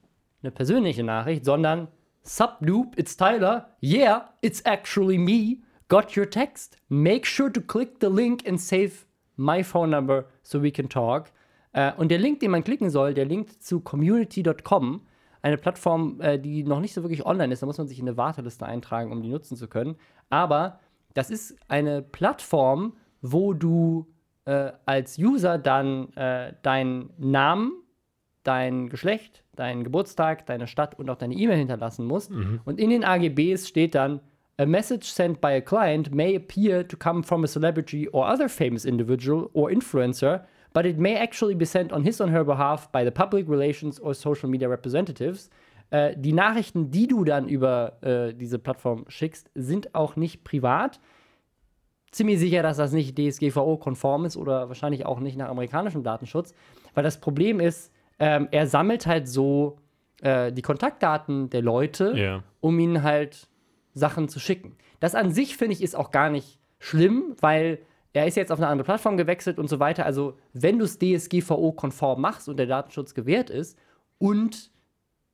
eine persönliche Nachricht, sondern Sup, Noob, it's Tyler. Yeah, it's actually me. Got your text. Make sure to click the link and save my phone number so we can talk. Äh, und der Link, den man klicken soll, der linkt zu community.com, eine Plattform, äh, die noch nicht so wirklich online ist. Da muss man sich in eine Warteliste eintragen, um die nutzen zu können. Aber das ist eine Plattform, wo du äh, als User dann äh, deinen Namen, dein Geschlecht, deinen Geburtstag, deine Stadt und auch deine E-Mail hinterlassen musst. Und in den AGBs steht dann, a message sent by a client may appear to come from a celebrity or other famous individual or influencer, but it may actually be sent on his or her behalf by the public relations or social media representatives. Äh, die Nachrichten, die du dann über äh, diese Plattform schickst, sind auch nicht privat. Ziemlich sicher, dass das nicht DSGVO-konform ist oder wahrscheinlich auch nicht nach amerikanischem Datenschutz. Weil das Problem ist, ähm, er sammelt halt so äh, die Kontaktdaten der Leute, Ja. um ihnen halt Sachen zu schicken. Das an sich, finde ich, ist auch gar nicht schlimm, weil er ist jetzt auf eine andere Plattform gewechselt und so weiter. Also, wenn du es DSGVO-konform machst und der Datenschutz gewährt ist und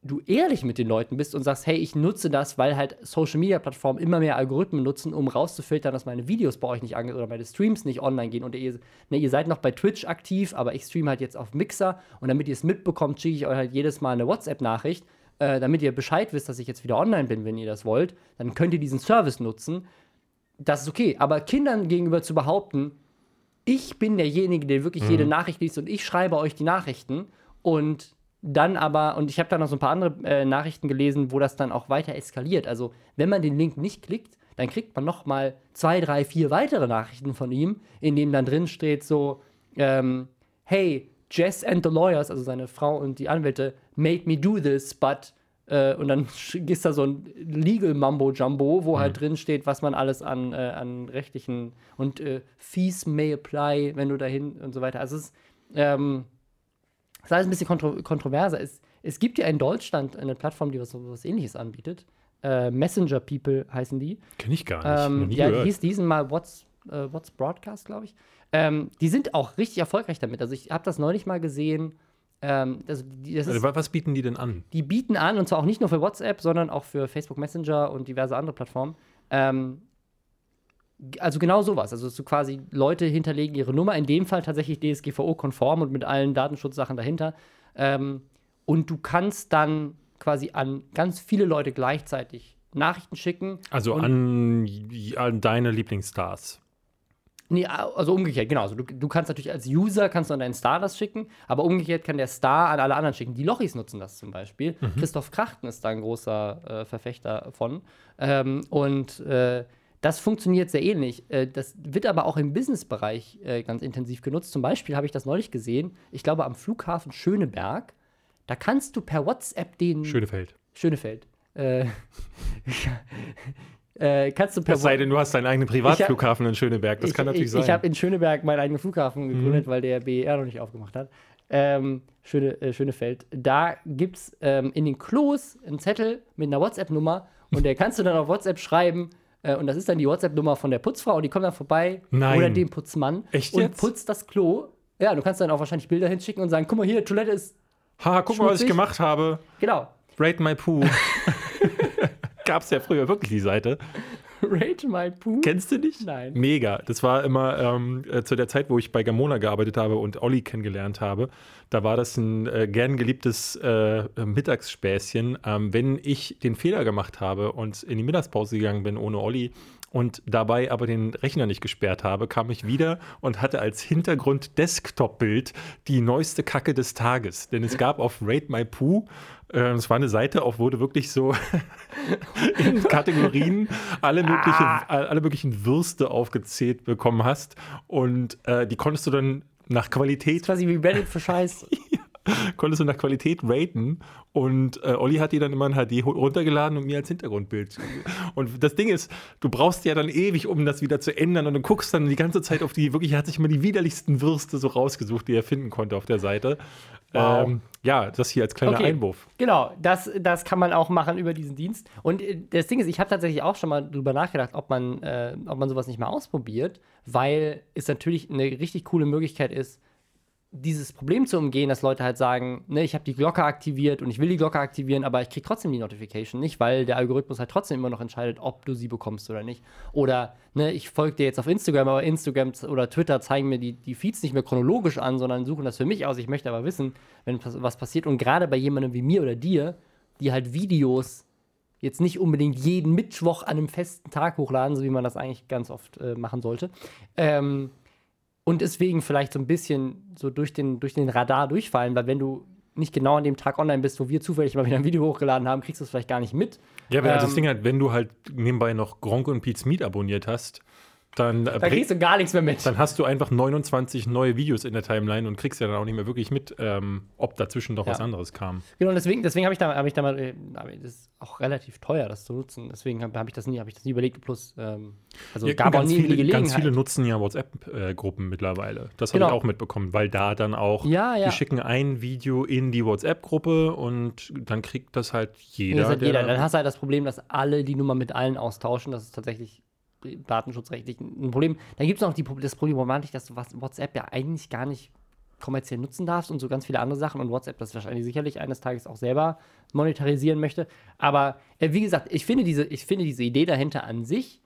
du ehrlich mit den Leuten bist und sagst, hey, ich nutze das, weil halt Social-Media-Plattformen immer mehr Algorithmen nutzen, um rauszufiltern, dass meine Videos bei euch nicht ange oder meine Streams nicht online gehen. Und ihr, ne, ihr seid noch bei Twitch aktiv, aber ich streame halt jetzt auf Mixer. Und damit ihr es mitbekommt, schicke ich euch halt jedes Mal eine WhatsApp-Nachricht, äh, damit ihr Bescheid wisst, dass ich jetzt wieder online bin, wenn ihr das wollt, dann könnt ihr diesen Service nutzen. Das ist okay, aber Kindern gegenüber zu behaupten, ich bin derjenige, der wirklich jede Nachricht liest und ich schreibe euch die Nachrichten und dann aber, und ich habe da noch so ein paar andere äh, Nachrichten gelesen, wo das dann auch weiter eskaliert. Also, wenn man den Link nicht klickt, dann kriegt man noch mal zwei, drei, vier weitere Nachrichten von ihm, in denen dann drin steht so, ähm, hey, Jess and the lawyers, also seine Frau und die Anwälte, made me do this, but äh, und dann *laughs* ist da so ein Legal Mambo Jumbo, wo halt drin steht, was man alles an, äh, an rechtlichen und äh, Fees may apply, wenn du dahin und so weiter. Also es ist, ähm, es ist alles ein bisschen kontro kontroverser. Es, es gibt ja in Deutschland eine Plattform, die was, was ähnliches anbietet. Äh, Messenger People heißen die. Kenn ich gar nicht. Ähm, ja, die gehört. hieß diesen Mal What's, äh, What's Broadcast, glaube ich. Ähm, die sind auch richtig erfolgreich damit. Also ich habe das neulich mal gesehen. Ähm, das, die, das ist, Also, wa- was bieten die denn an? die bieten an, und zwar auch nicht nur für WhatsApp, sondern auch für Facebook Messenger und diverse andere Plattformen. Ähm, also genau sowas. Also du quasi Leute hinterlegen ihre Nummer, in dem Fall tatsächlich DSGVO-konform und mit allen Datenschutzsachen dahinter. Ähm, und du kannst dann quasi an ganz viele Leute gleichzeitig Nachrichten schicken. Also an, an deine Lieblingsstars. Nee, also umgekehrt, genau. Also du, du kannst natürlich als User kannst du an deinen Star das schicken, aber umgekehrt kann der Star an alle anderen schicken. Die Lochis nutzen das zum Beispiel. Christoph Krachten ist da ein großer äh, Verfechter von. Ähm, und äh, das funktioniert sehr ähnlich. Äh, das wird aber auch im Businessbereich äh, ganz intensiv genutzt. Zum Beispiel habe ich das neulich gesehen, ich glaube am Flughafen Schöneberg. Da kannst du per WhatsApp den Schönefeld. Schönefeld. Äh, *laughs* äh, kannst du per Es sei denn, du hast deinen eigenen Privatflughafen in Schöneberg. Das ich, kann natürlich ich, sein. Ich habe in Schöneberg meinen eigenen Flughafen gegründet, weil der BER noch nicht aufgemacht hat. Ähm, Schöne, äh, Schönefeld. Da gibt es ähm, in den Klos einen Zettel mit einer WhatsApp-Nummer und der kannst du dann auf WhatsApp schreiben. Äh, und das ist dann die WhatsApp-Nummer von der Putzfrau und die kommt dann vorbei Nein. oder dem Putzmann Echt und jetzt? putzt das Klo. Ja, du kannst dann auch wahrscheinlich Bilder hinschicken und sagen: guck mal hier, Toilette ist. ha, guck mal, was ich schmutzig. gemacht habe. Genau. Rate my poo. *laughs* *laughs* Gab's ja früher wirklich die Seite. *laughs* Rate my poo. Kennst du nicht? Nein. Mega. Das war immer ähm, äh, zu der Zeit, wo ich bei Gamona gearbeitet habe und Olli kennengelernt habe. Da war das ein äh, gern geliebtes äh, Mittagsspäßchen. Ähm, wenn ich den Fehler gemacht habe und in die Mittagspause gegangen bin ohne Olli und dabei aber den Rechner nicht gesperrt habe, kam ich wieder und hatte als Hintergrund Desktop-Bild die neueste Kacke des Tages. Denn es gab auf Rate My Poo, es war eine Seite, auf wo du wirklich so *laughs* in Kategorien alle, mögliche, alle möglichen Würste aufgezählt bekommen hast. Und äh, die konntest du dann nach Qualität, Quasi wie Reddit für Scheiß. *laughs* konntest du nach Qualität raten. Und äh, Olli hat die dann immer in HD runtergeladen und mir als Hintergrundbild. Und das Ding ist, du brauchst ja dann ewig, um das wieder zu ändern. Und du guckst dann die ganze Zeit auf die, wirklich, er hat sich immer die widerlichsten Würste so rausgesucht, die er finden konnte auf der Seite. Wow. Ähm, ja, das hier als kleiner Okay. Einwurf. Genau, das, das kann man auch machen über diesen Dienst. Und äh, das Ding ist, ich habe tatsächlich auch schon mal drüber nachgedacht, ob man, äh, ob man sowas nicht mal ausprobiert, weil es natürlich eine richtig coole Möglichkeit ist, dieses Problem zu umgehen, dass Leute halt sagen, ne, ich habe die Glocke aktiviert und ich will die Glocke aktivieren, aber ich kriege trotzdem die Notification nicht, weil der Algorithmus halt trotzdem immer noch entscheidet, ob du sie bekommst oder nicht. Oder ne, ich folge dir jetzt auf Instagram, aber Instagram oder Twitter zeigen mir die, die Feeds nicht mehr chronologisch an, sondern suchen das für mich aus. Ich möchte aber wissen, wenn was passiert. Und gerade bei jemandem wie mir oder dir, die halt Videos jetzt nicht unbedingt jeden Mittwoch an einem festen Tag hochladen, so wie man das eigentlich ganz oft äh, machen sollte. Ähm, und deswegen vielleicht so ein bisschen so durch den, durch den Radar durchfallen, weil wenn du nicht genau an dem Tag online bist, wo wir zufällig mal wieder ein Video hochgeladen haben, kriegst du es vielleicht gar nicht mit. Ja, aber das Ähm, Ding halt, wenn du halt nebenbei noch Gronk und Pete's Meat abonniert hast, dann, äh, Da kriegst du gar nichts mehr mit. dann hast du einfach 29 neue Videos in der Timeline und kriegst ja dann auch nicht mehr wirklich mit, ähm, ob dazwischen noch Ja. was anderes kam. Genau, und deswegen, deswegen habe ich da, habe ich da mal, äh, das ist auch relativ teuer, das zu nutzen. Deswegen habe hab ich das nie, habe ich das nie überlegt. Plus, ähm, also Ja, gab auch ganz, nie die viele, Gelegenheit. ganz viele nutzen ja WhatsApp-Gruppen mittlerweile. Das habe Genau. ich auch mitbekommen, weil da dann auch, Ja, ja. die schicken ein Video in die WhatsApp-Gruppe und dann kriegt das halt jeder. das der jeder. da- Dann hast du halt das Problem, dass alle die Nummer mit allen austauschen. Das ist tatsächlich datenschutzrechtlich ein Problem. Dann gibt es noch die, das Problematik, dass du WhatsApp ja eigentlich gar nicht kommerziell nutzen darfst und so ganz viele andere Sachen und WhatsApp das wahrscheinlich sicherlich eines Tages auch selber monetarisieren möchte. Aber äh, wie gesagt, ich finde, diese, ich finde diese Idee dahinter an sich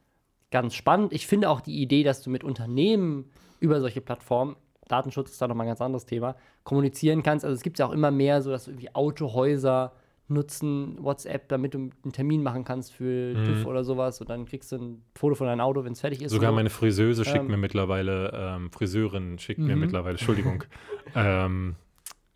ganz spannend. Ich finde auch die Idee, dass du mit Unternehmen über solche Plattformen, Datenschutz ist da nochmal ein ganz anderes Thema, kommunizieren kannst. Also es gibt ja auch immer mehr so, dass irgendwie Autohäuser nutzen WhatsApp, damit du einen Termin machen kannst für TÜV oder sowas und dann kriegst du ein Foto von deinem Auto, wenn es fertig ist. Sogar meine Friseuse schickt Ähm. mir mittlerweile, ähm, Friseurin schickt mir Mhm. mittlerweile, Entschuldigung, *laughs* ähm,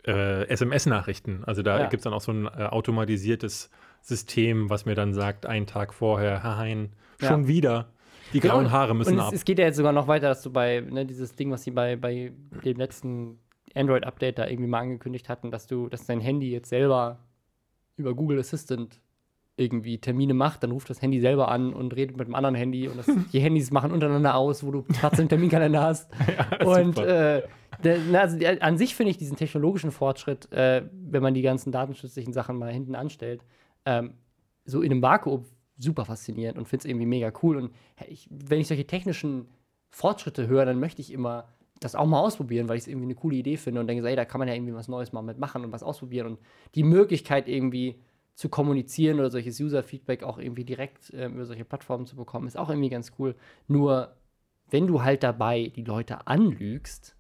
äh, SMS-Nachrichten. Also da Ja. gibt es dann auch so ein äh, automatisiertes System, was mir dann sagt, einen Tag vorher, hein, Ja. schon wieder. Die Genau, grauen Haare müssen und ab. es, es geht ja jetzt sogar noch weiter, dass du bei, ne, dieses Ding, was sie bei, bei dem letzten Android-Update da irgendwie mal angekündigt hatten, dass du, dass dein Handy jetzt selber über Google Assistant irgendwie Termine macht, dann ruft das Handy selber an und redet mit dem anderen Handy und das, *laughs* die Handys machen untereinander aus, wo du Platz im Terminkalender hast. *laughs* und super. äh, der, na, also die, an sich finde ich diesen technologischen Fortschritt, äh, wenn man die ganzen datenschutzlichen Sachen mal hinten anstellt, ähm, so in einem Vakuum super faszinierend und finde es irgendwie mega cool. Und ich, wenn ich solche technischen Fortschritte höre, dann möchte ich immer das auch mal ausprobieren, weil ich es irgendwie eine coole Idee finde und denke, ey, da kann man ja irgendwie was Neues mal mitmachen und was ausprobieren. Und die Möglichkeit irgendwie zu kommunizieren oder solches User-Feedback auch irgendwie direkt ähm, über solche Plattformen zu bekommen, ist auch irgendwie ganz cool. Nur, wenn du halt dabei die Leute anlügst,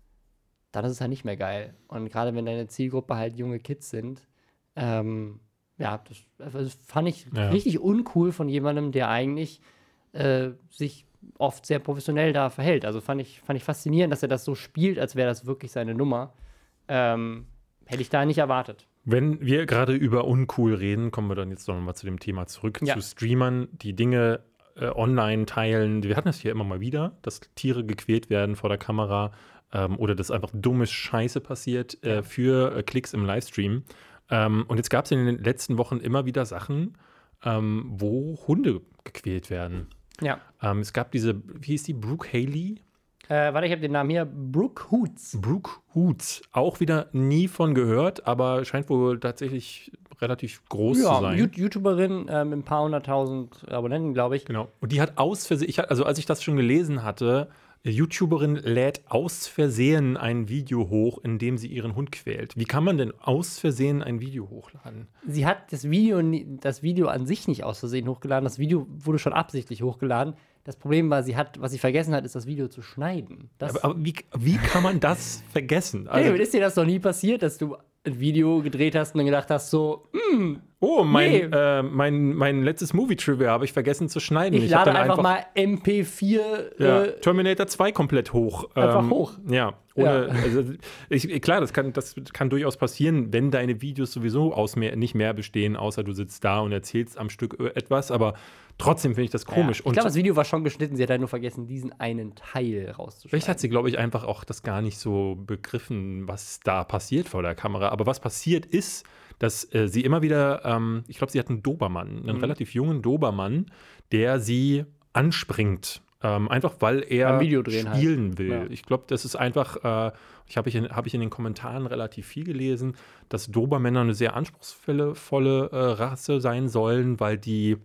dann ist es halt nicht mehr geil. Und gerade wenn deine Zielgruppe halt junge Kids sind, ähm, ja, das, also das fand ich Ja. richtig uncool von jemandem, der eigentlich äh, sich oft sehr professionell da verhält. Also fand ich, fand ich faszinierend, dass er das so spielt, als wäre das wirklich seine Nummer. Ähm, hätte ich da nicht erwartet. Wenn wir gerade über uncool reden, kommen wir dann jetzt noch mal zu dem Thema zurück, Ja. zu Streamern, die Dinge äh, online teilen. Wir hatten das hier immer mal wieder, dass Tiere gequält werden vor der Kamera ähm, oder dass einfach dummes Scheiße passiert äh, für äh, Klicks im Livestream. Ähm, und jetzt gab es in den letzten Wochen immer wieder Sachen, ähm, wo Hunde gequält werden. Ja. Ähm, es gab diese, wie hieß die, Brooke Haley? Äh, warte, ich habe den Namen hier. Brooke Hoots. Brooke Hoots. Auch wieder nie von gehört, aber scheint wohl tatsächlich relativ groß zu Ja, sein. You- YouTuberin äh, mit ein paar hunderttausend Abonnenten, glaube ich. Genau. Und die hat aus Versehen, also als ich das schon gelesen hatte, YouTuberin lädt aus Versehen ein Video hoch, in dem sie ihren Hund quält. Wie kann man denn aus Versehen ein Video hochladen? Sie hat das Video, das Video an sich nicht aus Versehen hochgeladen. Das Video wurde schon absichtlich hochgeladen. Das Problem war, sie hat, was sie vergessen hat, ist das Video zu schneiden. Das, Aber, aber wie, wie kann man das vergessen? *laughs* Also, David, ist dir das noch nie passiert, dass du ein Video gedreht hast und dann gedacht hast, so, oh, mein, Nee. äh, mein, mein letztes Movie-Trivia habe ich vergessen zu schneiden. ich, hab lade dann einfach, mal MP4 Ja, äh, Terminator 2 komplett hoch. Einfach hoch. Ja, ohne, Ja. Also, ich, klar, das kann, das kann durchaus passieren, wenn deine Videos sowieso aus mehr, nicht mehr bestehen, außer du sitzt da und erzählst am Stück äh, etwas, aber trotzdem finde ich das komisch. Ja. Ich glaube, das Video war schon geschnitten, sie hat halt nur vergessen, diesen einen Teil rauszuschneiden. Vielleicht hat sie, glaube ich, einfach auch das gar nicht so begriffen, was da passiert vor der Kamera. Aber was passiert ist, dass äh, sie immer wieder, ähm, ich glaube, sie hat einen Dobermann, einen Mhm. relativ jungen Dobermann, der sie anspringt. Ähm, einfach weil er halt. spielen will. Ja. Ich glaube, das ist einfach, äh, ich habe ich, in- hab ich in den Kommentaren relativ viel gelesen, dass Dobermänner eine sehr anspruchsvolle volle, äh, Rasse sein sollen, weil die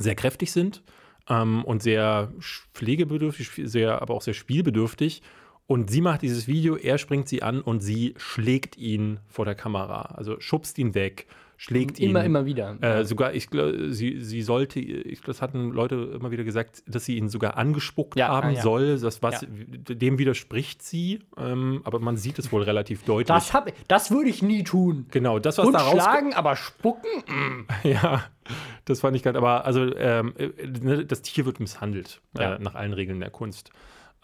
sehr kräftig sind ähm, und sehr pflegebedürftig, sehr, aber auch sehr spielbedürftig. Und sie macht dieses Video, er springt sie an und sie schlägt ihn vor der Kamera. Also schubst ihn weg, schlägt ihn. Immer, immer wieder. Äh, sogar, ich glaube, sie, sie sollte, ich, das hatten Leute immer wieder gesagt, dass sie ihn sogar angespuckt Ja, haben ah, ja. soll. Das, was, Ja. Dem widerspricht sie, ähm, aber man sieht es wohl relativ deutlich. das hab, das würde ich nie tun. genau, das, was Und da schlagen, aber spucken? *laughs* Ja, das fand ich ganz, aber also ähm, äh, ne, das Tier wird misshandelt, äh, nach allen Regeln der Kunst.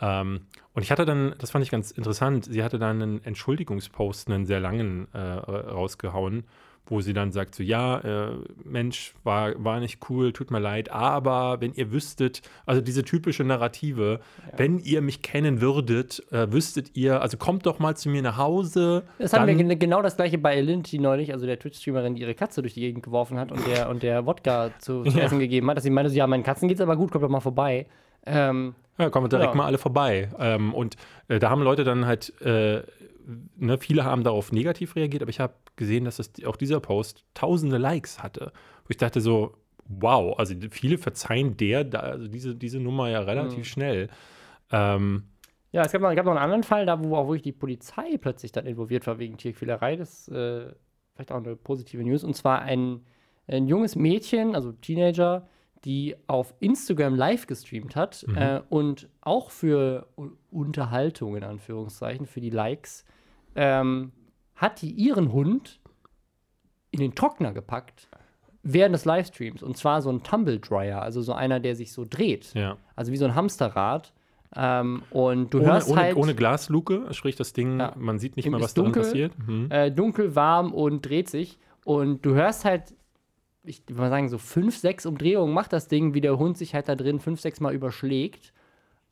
Ähm, und ich hatte dann, das fand ich ganz interessant, sie hatte dann einen Entschuldigungspost, einen sehr langen, äh, rausgehauen, wo sie dann sagt, so ja, äh, Mensch, war, war nicht cool, tut mir leid, aber wenn ihr wüsstet, also diese typische Narrative, ja. wenn ihr mich kennen würdet, äh, wüsstet ihr, also kommt doch mal zu mir nach Hause. Das haben wir genau das gleiche bei Elinti neulich, also der Twitch-Streamerin, die ihre Katze durch die Gegend geworfen hat und der, und der Wodka zu, zu ja. essen gegeben hat, dass sie meinte, ja, meinen Katzen geht's aber gut, kommt doch mal vorbei. Ähm, ja, kommen wir direkt ja. mal alle vorbei. Ähm, und äh, da haben Leute dann halt äh, ne, viele haben darauf negativ reagiert, aber ich habe gesehen, dass das, auch dieser Post tausende Likes hatte. Wo ich dachte so, wow, also viele verzeihen der, da, also diese, diese Nummer ja relativ mhm. schnell. Ähm, ja, es gab noch, gab noch einen anderen Fall, da wo auch wirklich die Polizei plötzlich dann involviert war wegen Tierquälerei. Das ist äh, vielleicht auch eine positive News. Und zwar ein, ein junges Mädchen, also Teenager, die auf Instagram live gestreamt hat mhm. äh, und auch für Unterhaltung in Anführungszeichen, für die Likes, ähm, hat die ihren Hund in den Trockner gepackt während des Livestreams. Und zwar so ein Tumble Dryer, also so einer, der sich so dreht. Ja. Also wie so ein Hamsterrad. Ähm, und du ohne, hörst ohne, halt. Ohne Glasluke, sprich das Ding, ja. man sieht nicht mal, was dunkel, daran passiert. Mhm. Äh, dunkel, warm und dreht sich. Und du hörst halt, ich würde mal sagen, so fünf, sechs Umdrehungen macht das Ding, wie der Hund sich halt da drin fünf, sechs Mal überschlägt.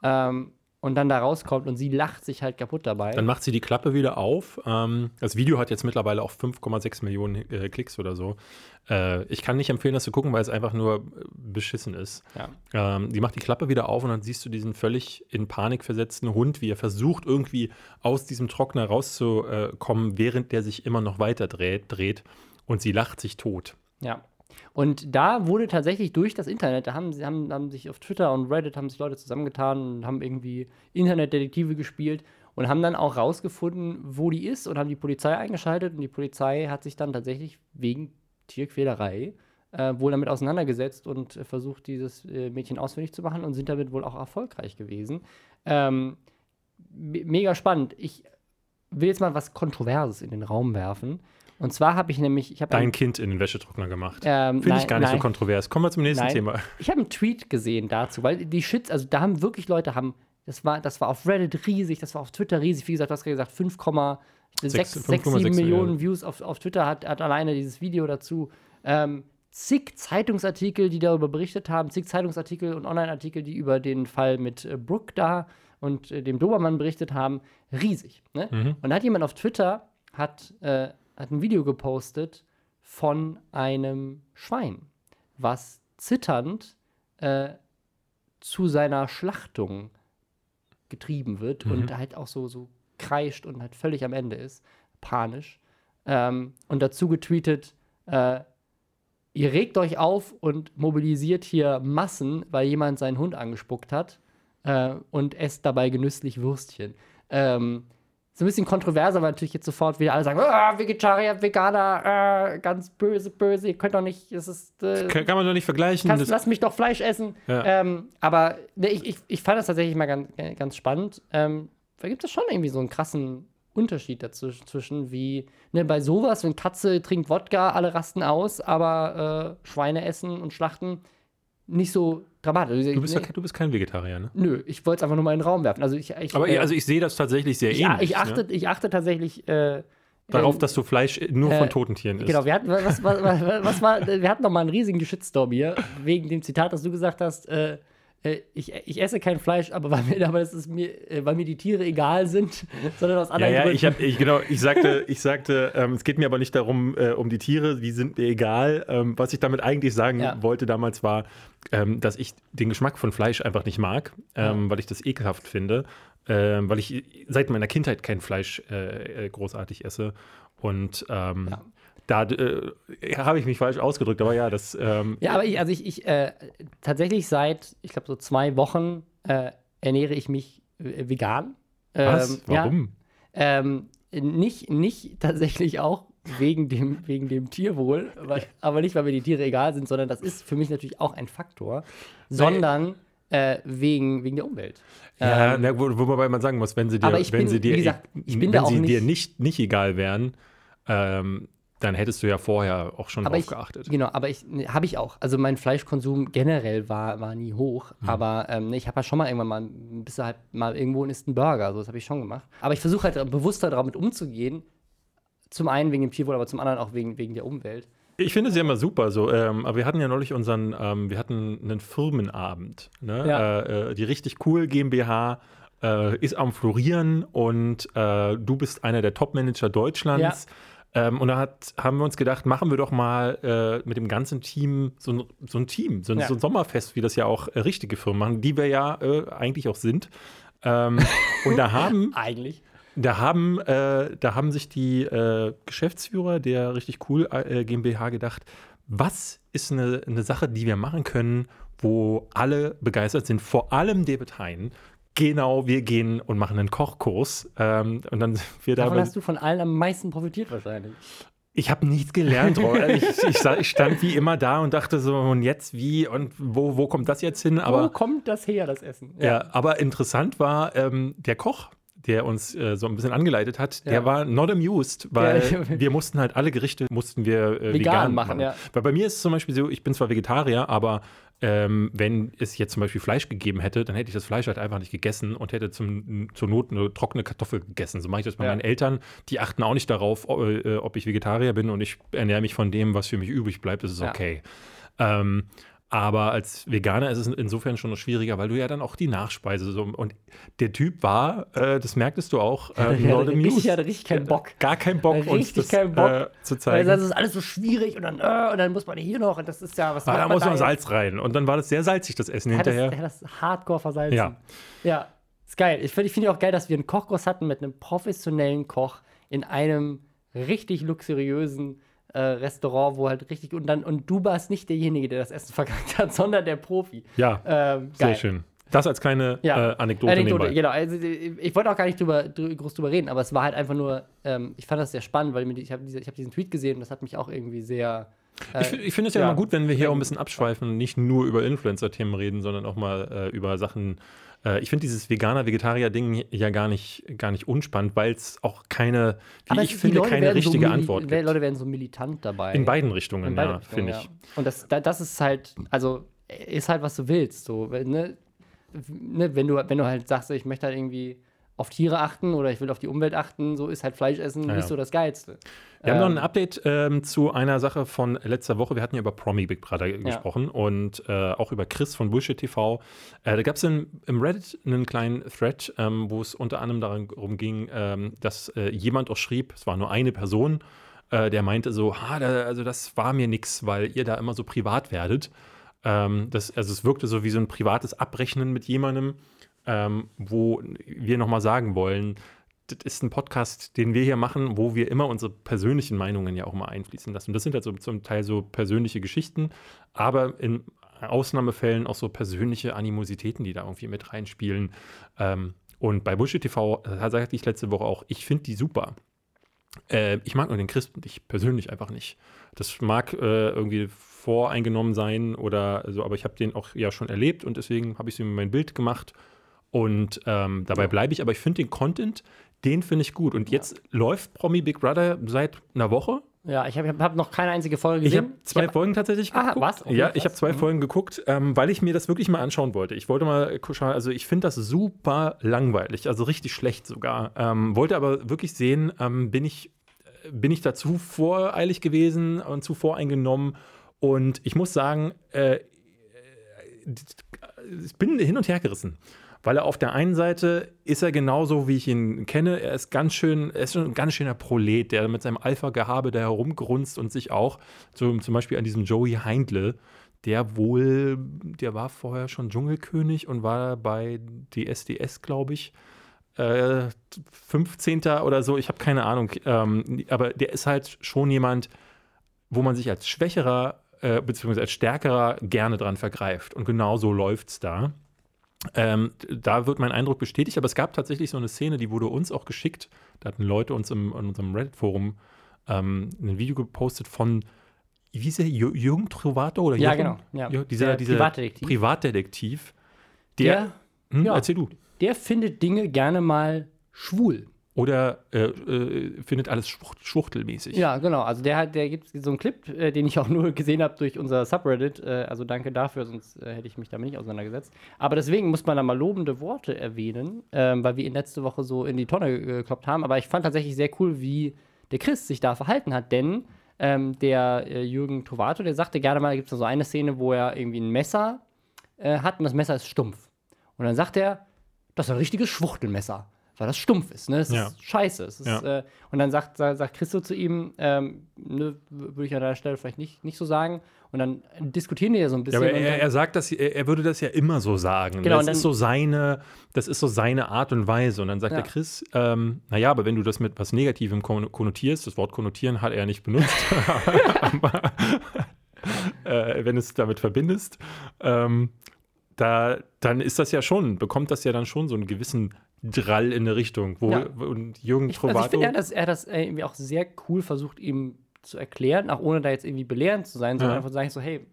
Ähm, und dann da rauskommt und sie lacht sich halt kaputt dabei. Dann macht sie die Klappe wieder auf. Ähm, das Video hat jetzt mittlerweile auch 5,6 Millionen äh, Klicks oder so. Äh, ich kann nicht empfehlen, das zu gucken, weil es einfach nur äh, beschissen ist. Ja. Ähm, die macht die Klappe wieder auf und dann siehst du diesen völlig in Panik versetzten Hund, wie er versucht, irgendwie aus diesem Trockner rauszukommen, während der sich immer noch weiter dreht, dreht. Und sie lacht sich tot. Ja. Und da wurde tatsächlich durch das Internet, da haben, haben, haben sich auf Twitter und Reddit haben sich Leute zusammengetan und haben irgendwie Internetdetektive gespielt und haben dann auch rausgefunden, wo die ist und haben die Polizei eingeschaltet und die Polizei hat sich dann tatsächlich wegen Tierquälerei äh, wohl damit auseinandergesetzt und versucht, dieses äh, Mädchen ausfindig zu machen und sind damit wohl auch erfolgreich gewesen. Ähm, me mega spannend. Ich will jetzt mal was Kontroverses in den Raum werfen. Und zwar habe ich nämlich. Ich hab Dein ein, Kind in den Wäschetrockner gemacht. Ähm, Finde ich gar nicht nein. so kontrovers. Kommen wir zum nächsten nein. Thema. Ich habe einen Tweet gesehen dazu, weil die Shits, also da haben wirklich Leute haben. Das war, das war auf Reddit riesig, das war auf Twitter riesig. Wie gesagt, du hast gesagt, 5,6 Millionen Views auf, auf Twitter hat, hat alleine dieses Video dazu. Ähm, zig Zeitungsartikel, die darüber berichtet haben, zig Zeitungsartikel und Online-Artikel, die über den Fall mit äh, Brooke da und äh, dem Dobermann berichtet haben. Riesig. Ne? Mhm. Und da hat jemand auf Twitter hat äh, hat ein Video gepostet von einem Schwein, was zitternd äh, zu seiner Schlachtung getrieben wird mhm. und halt auch so, so kreischt und halt völlig am Ende ist, panisch. Ähm, und dazu getweetet, äh, ihr regt euch auf und mobilisiert hier Massen, weil jemand seinen Hund angespuckt hat äh, und esst dabei genüsslich Würstchen. Ähm, so ein bisschen kontroverser, weil natürlich jetzt sofort wieder alle sagen, oh, Vegetarier, Veganer, äh, ganz böse, böse, ihr könnt doch nicht, es ist. Äh, kann, kann, man doch nicht vergleichen. Kannst, lass mich doch Fleisch essen. Ja. Ähm, aber ne, ich, ich, ich fand das tatsächlich mal ganz, ganz spannend. Ähm, da gibt es schon irgendwie so einen krassen Unterschied dazwischen, zwischen wie, ne, bei sowas, wenn Katze trinkt Wodka, alle rasten aus, aber äh, Schweine essen und schlachten nicht so dramatisch. Du bist, ja, du bist kein Vegetarier, ne? Nö, ich wollte es einfach nur mal in den Raum werfen. Also ich, ich Aber äh, also ich sehe das tatsächlich sehr ich, ähnlich. Ich achte, ne? ich achte tatsächlich äh, darauf, äh, dass du Fleisch nur von äh, toten Tieren isst. Genau, wir hatten, was, was, was, was war, wir hatten noch mal einen riesigen Shitstorm hier, wegen dem Zitat, das du gesagt hast, äh, äh, ich, ich esse kein Fleisch, aber weil mir, *laughs* aber es ist mir, äh, weil mir die Tiere egal sind, *laughs* sondern aus anderen ja, ja, Gründen. Ich hab, ich, genau, ich sagte, *laughs* ich sagte ähm, es geht mir aber nicht darum, äh, um die Tiere, die sind mir egal. Ähm, was ich damit eigentlich sagen ja. wollte damals war, ähm, dass ich den Geschmack von Fleisch einfach nicht mag, ja. weil ich das ekelhaft finde, ähm, weil ich seit meiner Kindheit kein Fleisch äh, äh großartig esse. Und ähm, ja da äh, habe ich mich falsch ausgedrückt, aber ja, das. Ähm, ja, aber ich, also ich, ich äh, tatsächlich seit, ich glaube, so zwei Wochen äh, ernähre ich mich äh, vegan. Was? Ähm, Warum? Ja, ähm, nicht, nicht tatsächlich auch wegen dem, wegen dem Tierwohl, weil, *laughs* aber nicht, weil mir die Tiere egal sind, sondern das ist für mich natürlich auch ein Faktor, sondern äh, wegen, wegen der Umwelt. Ja, ähm, na, wo, wobei man sagen muss, wenn sie dir, wenn bin, sie dir, gesagt, wenn sie dir nicht, nicht egal wären, ähm, dann hättest du ja vorher auch schon aber drauf ich, geachtet. Genau, aber ich ne, habe ich auch. Also mein Fleischkonsum generell war, war nie hoch. Mhm. Aber ähm, ne, ich habe ja schon mal irgendwann mal, bis halt mal irgendwo ist ein Burger. So, das habe ich schon gemacht. Aber ich versuche halt bewusster damit umzugehen, zum einen wegen dem Tierwohl, aber zum anderen auch wegen, wegen der Umwelt. Ich finde es ja immer super so. Ähm, aber wir hatten ja neulich unseren, ähm, wir hatten einen Firmenabend. Ne? Ja. Äh, äh, die richtig cool GmbH äh, ist am Florieren und äh, du bist einer der Top-Manager Deutschlands. Ähm, und da hat, haben wir uns gedacht, machen wir doch mal äh, mit dem ganzen Team so ein, so ein Team, so ein, Ja. so ein Sommerfest, wie das ja auch äh, richtige Firmen machen, die wir ja äh, eigentlich auch sind. Ähm, *laughs* und da haben Eigentlich. da haben, äh, da haben sich die äh, Geschäftsführer der richtig cool äh, GmbH gedacht, was ist eine, eine Sache, die wir machen können, wo alle begeistert sind, vor allem David Hein. Genau, wir gehen und machen einen Kochkurs. Ähm, und dann wir da. Davon hast du von allen am meisten profitiert wahrscheinlich. Ich habe nichts gelernt. Roy. ich, ich, ich stand wie immer da und dachte so, und jetzt wie und wo, wo kommt das jetzt hin? Wo Aber kommt das her, das Essen? Ja, aber interessant war ähm, der Koch, der uns äh, so ein bisschen angeleitet hat, der Ja. war not amused, weil Ja. *laughs* wir mussten halt alle Gerichte mussten wir äh, vegan, Vegan machen. machen, ja. Weil bei mir ist es zum Beispiel so, ich bin zwar Vegetarier, aber ähm, wenn es jetzt zum Beispiel Fleisch gegeben hätte, dann hätte ich das Fleisch halt einfach nicht gegessen und hätte zum, zur Not eine trockene Kartoffel gegessen. So mache ich das bei Ja. meinen Eltern. Die achten auch nicht darauf, äh, ob ich Vegetarier bin und ich ernähre mich von dem, was für mich übrig bleibt. Das ist Ja. okay. Ähm, aber als Veganer ist es insofern schon noch schwieriger, weil du ja dann auch die Nachspeise so. Und der Typ war, äh, das merktest du auch, *laughs* äh, not richtig, hatte richtig keinen Bock. Gar keinen Bock, uns Richtig das keinen Bock. Äh, zu Weil zeigen. das ist alles so schwierig und dann, äh, und dann muss man hier noch und das ist ja was. Ah, da muss man jetzt? Salz rein. Und dann war das sehr salzig, das Essen hat das, hinterher. er hat das hardcore versalzen. Ja. Ja, ist geil. Ich finde ich find auch geil, dass wir einen Kochkurs hatten mit einem professionellen Koch in einem richtig luxuriösen äh, Restaurant, wo halt richtig und dann und du warst nicht derjenige, der das Essen verkackt hat, *laughs* sondern der Profi. Ja, Ähm, sehr schön. Das als kleine Ja. äh, Anekdote, Anekdote, genau. Also, ich wollte auch gar nicht drüber, drü- groß drüber reden, aber es war halt einfach nur, ähm, ich fand das sehr spannend, weil ich habe hab diesen Tweet gesehen und das hat mich auch irgendwie sehr. äh, Ich, ich finde es ja, ja. immer gut, wenn wir hier auch ein bisschen abschweifen und nicht nur über Influencer-Themen reden, sondern auch mal äh, über Sachen. Äh, ich finde dieses Veganer-Vegetarier-Ding ja gar nicht, gar nicht unspannend, weil es auch keine, wie aber ich finde, keine so richtige mili- Antwort gibt. Leute werden so militant dabei. In beiden Richtungen, In beide ja, finde ja. ich. Und das, da- das ist halt, also ist halt, was du willst. So, ne, ne, wenn, du, wenn du halt sagst, ich möchte halt irgendwie auf Tiere achten oder ich will auf die Umwelt achten, so ist halt Fleisch essen Ja, nicht ja. so das Geilste. Wir haben noch ein Ähm, Update ähm, zu einer Sache von letzter Woche. Wir hatten ja über Promi Big Brother gesprochen und äh, auch über Chris von Bullshit TV. Äh, da gab es im Reddit einen kleinen Thread, ähm, wo es unter anderem darum ging, ähm, dass äh, jemand auch schrieb, es war nur eine Person, äh, der meinte so, ha, da, also das war mir nix, weil ihr da immer so privat werdet. Ähm, das, also es wirkte so wie so ein privates Abrechnen mit jemandem, ähm, wo wir nochmal sagen wollen, das ist ein Podcast, den wir hier machen, wo wir immer unsere persönlichen Meinungen ja auch mal einfließen lassen. Und das sind also zum Teil so persönliche Geschichten, aber in Ausnahmefällen auch so persönliche Animositäten, die da irgendwie mit reinspielen. Ähm, und bei Bullshit TV, da sagte ich letzte Woche auch, ich finde die super. Äh, ich mag nur den Chris und ich persönlich einfach nicht. Das mag äh, irgendwie voreingenommen sein oder so, aber ich habe den auch ja schon erlebt und deswegen habe ich ihm mein Bild gemacht und ähm, dabei bleibe ich. Aber ich finde den Content, den finde ich gut. Und jetzt läuft Promi Big Brother seit einer Woche. Ja, ich habe hab noch keine einzige Folge Ich gesehen. habe zwei hab- Folgen tatsächlich Ah, geguckt. was? Okay, ja, ich habe zwei Mhm. Folgen geguckt, ähm, weil ich mir das wirklich mal anschauen wollte. Ich wollte mal schauen, also ich finde das super langweilig, also richtig schlecht sogar. Ähm, wollte aber wirklich sehen, ähm, bin ich äh, bin ich da zu voreilig gewesen und zu voreingenommen. Und ich muss sagen, äh, ich bin hin und her gerissen. Weil er auf der einen Seite ist er genauso, wie ich ihn kenne. Er ist ganz schön, er ist ein ganz schöner Prolet, der mit seinem Alpha-Gehabe da herumgrunzt und sich auch, so, zum Beispiel an diesem Joey Heindle, der wohl, der war vorher schon Dschungelkönig und war bei DSDS, glaube ich, äh, 15. oder so, ich habe keine Ahnung. Ähm, aber der ist halt schon jemand, wo man sich als Schwächerer äh, beziehungsweise als Stärkerer gerne dran vergreift. Und genau so läuft es da. Ähm, da wird mein Eindruck bestätigt, aber es gab tatsächlich so eine Szene, die wurde uns auch geschickt. Da hatten Leute uns im, in unserem Reddit-Forum ähm, ein Video gepostet von, wie hieß Jü- Jürgen Trovato? Oder Ja, Jürgen? genau. Ja, dieser, Der dieser Privatdetektiv. Privatdetektiv. Der, Der, hm, ja. erzähl du. der findet Dinge gerne mal schwul. Oder äh, äh, findet alles schwucht, schwuchtelmäßig. Ja, genau. Also der hat, der gibt so einen Clip, äh, den ich auch nur gesehen habe durch unser Subreddit. Äh, also danke dafür, sonst äh, hätte ich mich damit nicht auseinandergesetzt. Aber deswegen muss man da mal lobende Worte erwähnen, ähm, weil wir ihn letzte Woche so in die Tonne gekloppt haben. Aber ich fand tatsächlich sehr cool, wie der Chris sich da verhalten hat, denn ähm, der äh, Jürgen Trovato, der sagte gerne mal, da gibt es so eine Szene, wo er irgendwie ein Messer hat und das Messer ist stumpf. Und dann sagt er, das ist ein richtiges Schwuchtelmesser, weil das stumpf ist, ne? Das Ja. ist scheiße. Es ist, Ja. äh, und dann sagt, sagt, Christo zu ihm, ähm, ne, würde ich an der Stelle vielleicht nicht, nicht so sagen. Und dann diskutieren die ja so ein Ja, bisschen. aber und er, er sagt das, er, er würde das ja immer so sagen. Genau, das und dann- ist so seine, das ist so seine Art und Weise. Und dann sagt Ja. der Chris, ähm, naja, aber wenn du das mit was Negativem kon- konnotierst, das Wort konnotieren hat er nicht benutzt, *laughs* *laughs* aber äh, wenn du es damit verbindest, ähm, da, dann ist das ja schon, bekommt das ja dann schon so einen gewissen Drall in eine Richtung. Wo, Ja. Und Jürgen ich, also ich Trovato. finde, er hat das, er hat das äh, irgendwie auch sehr cool versucht, ihm zu erklären, auch ohne da jetzt irgendwie belehrend zu sein, sondern Ja. einfach zu sagen, so, hey,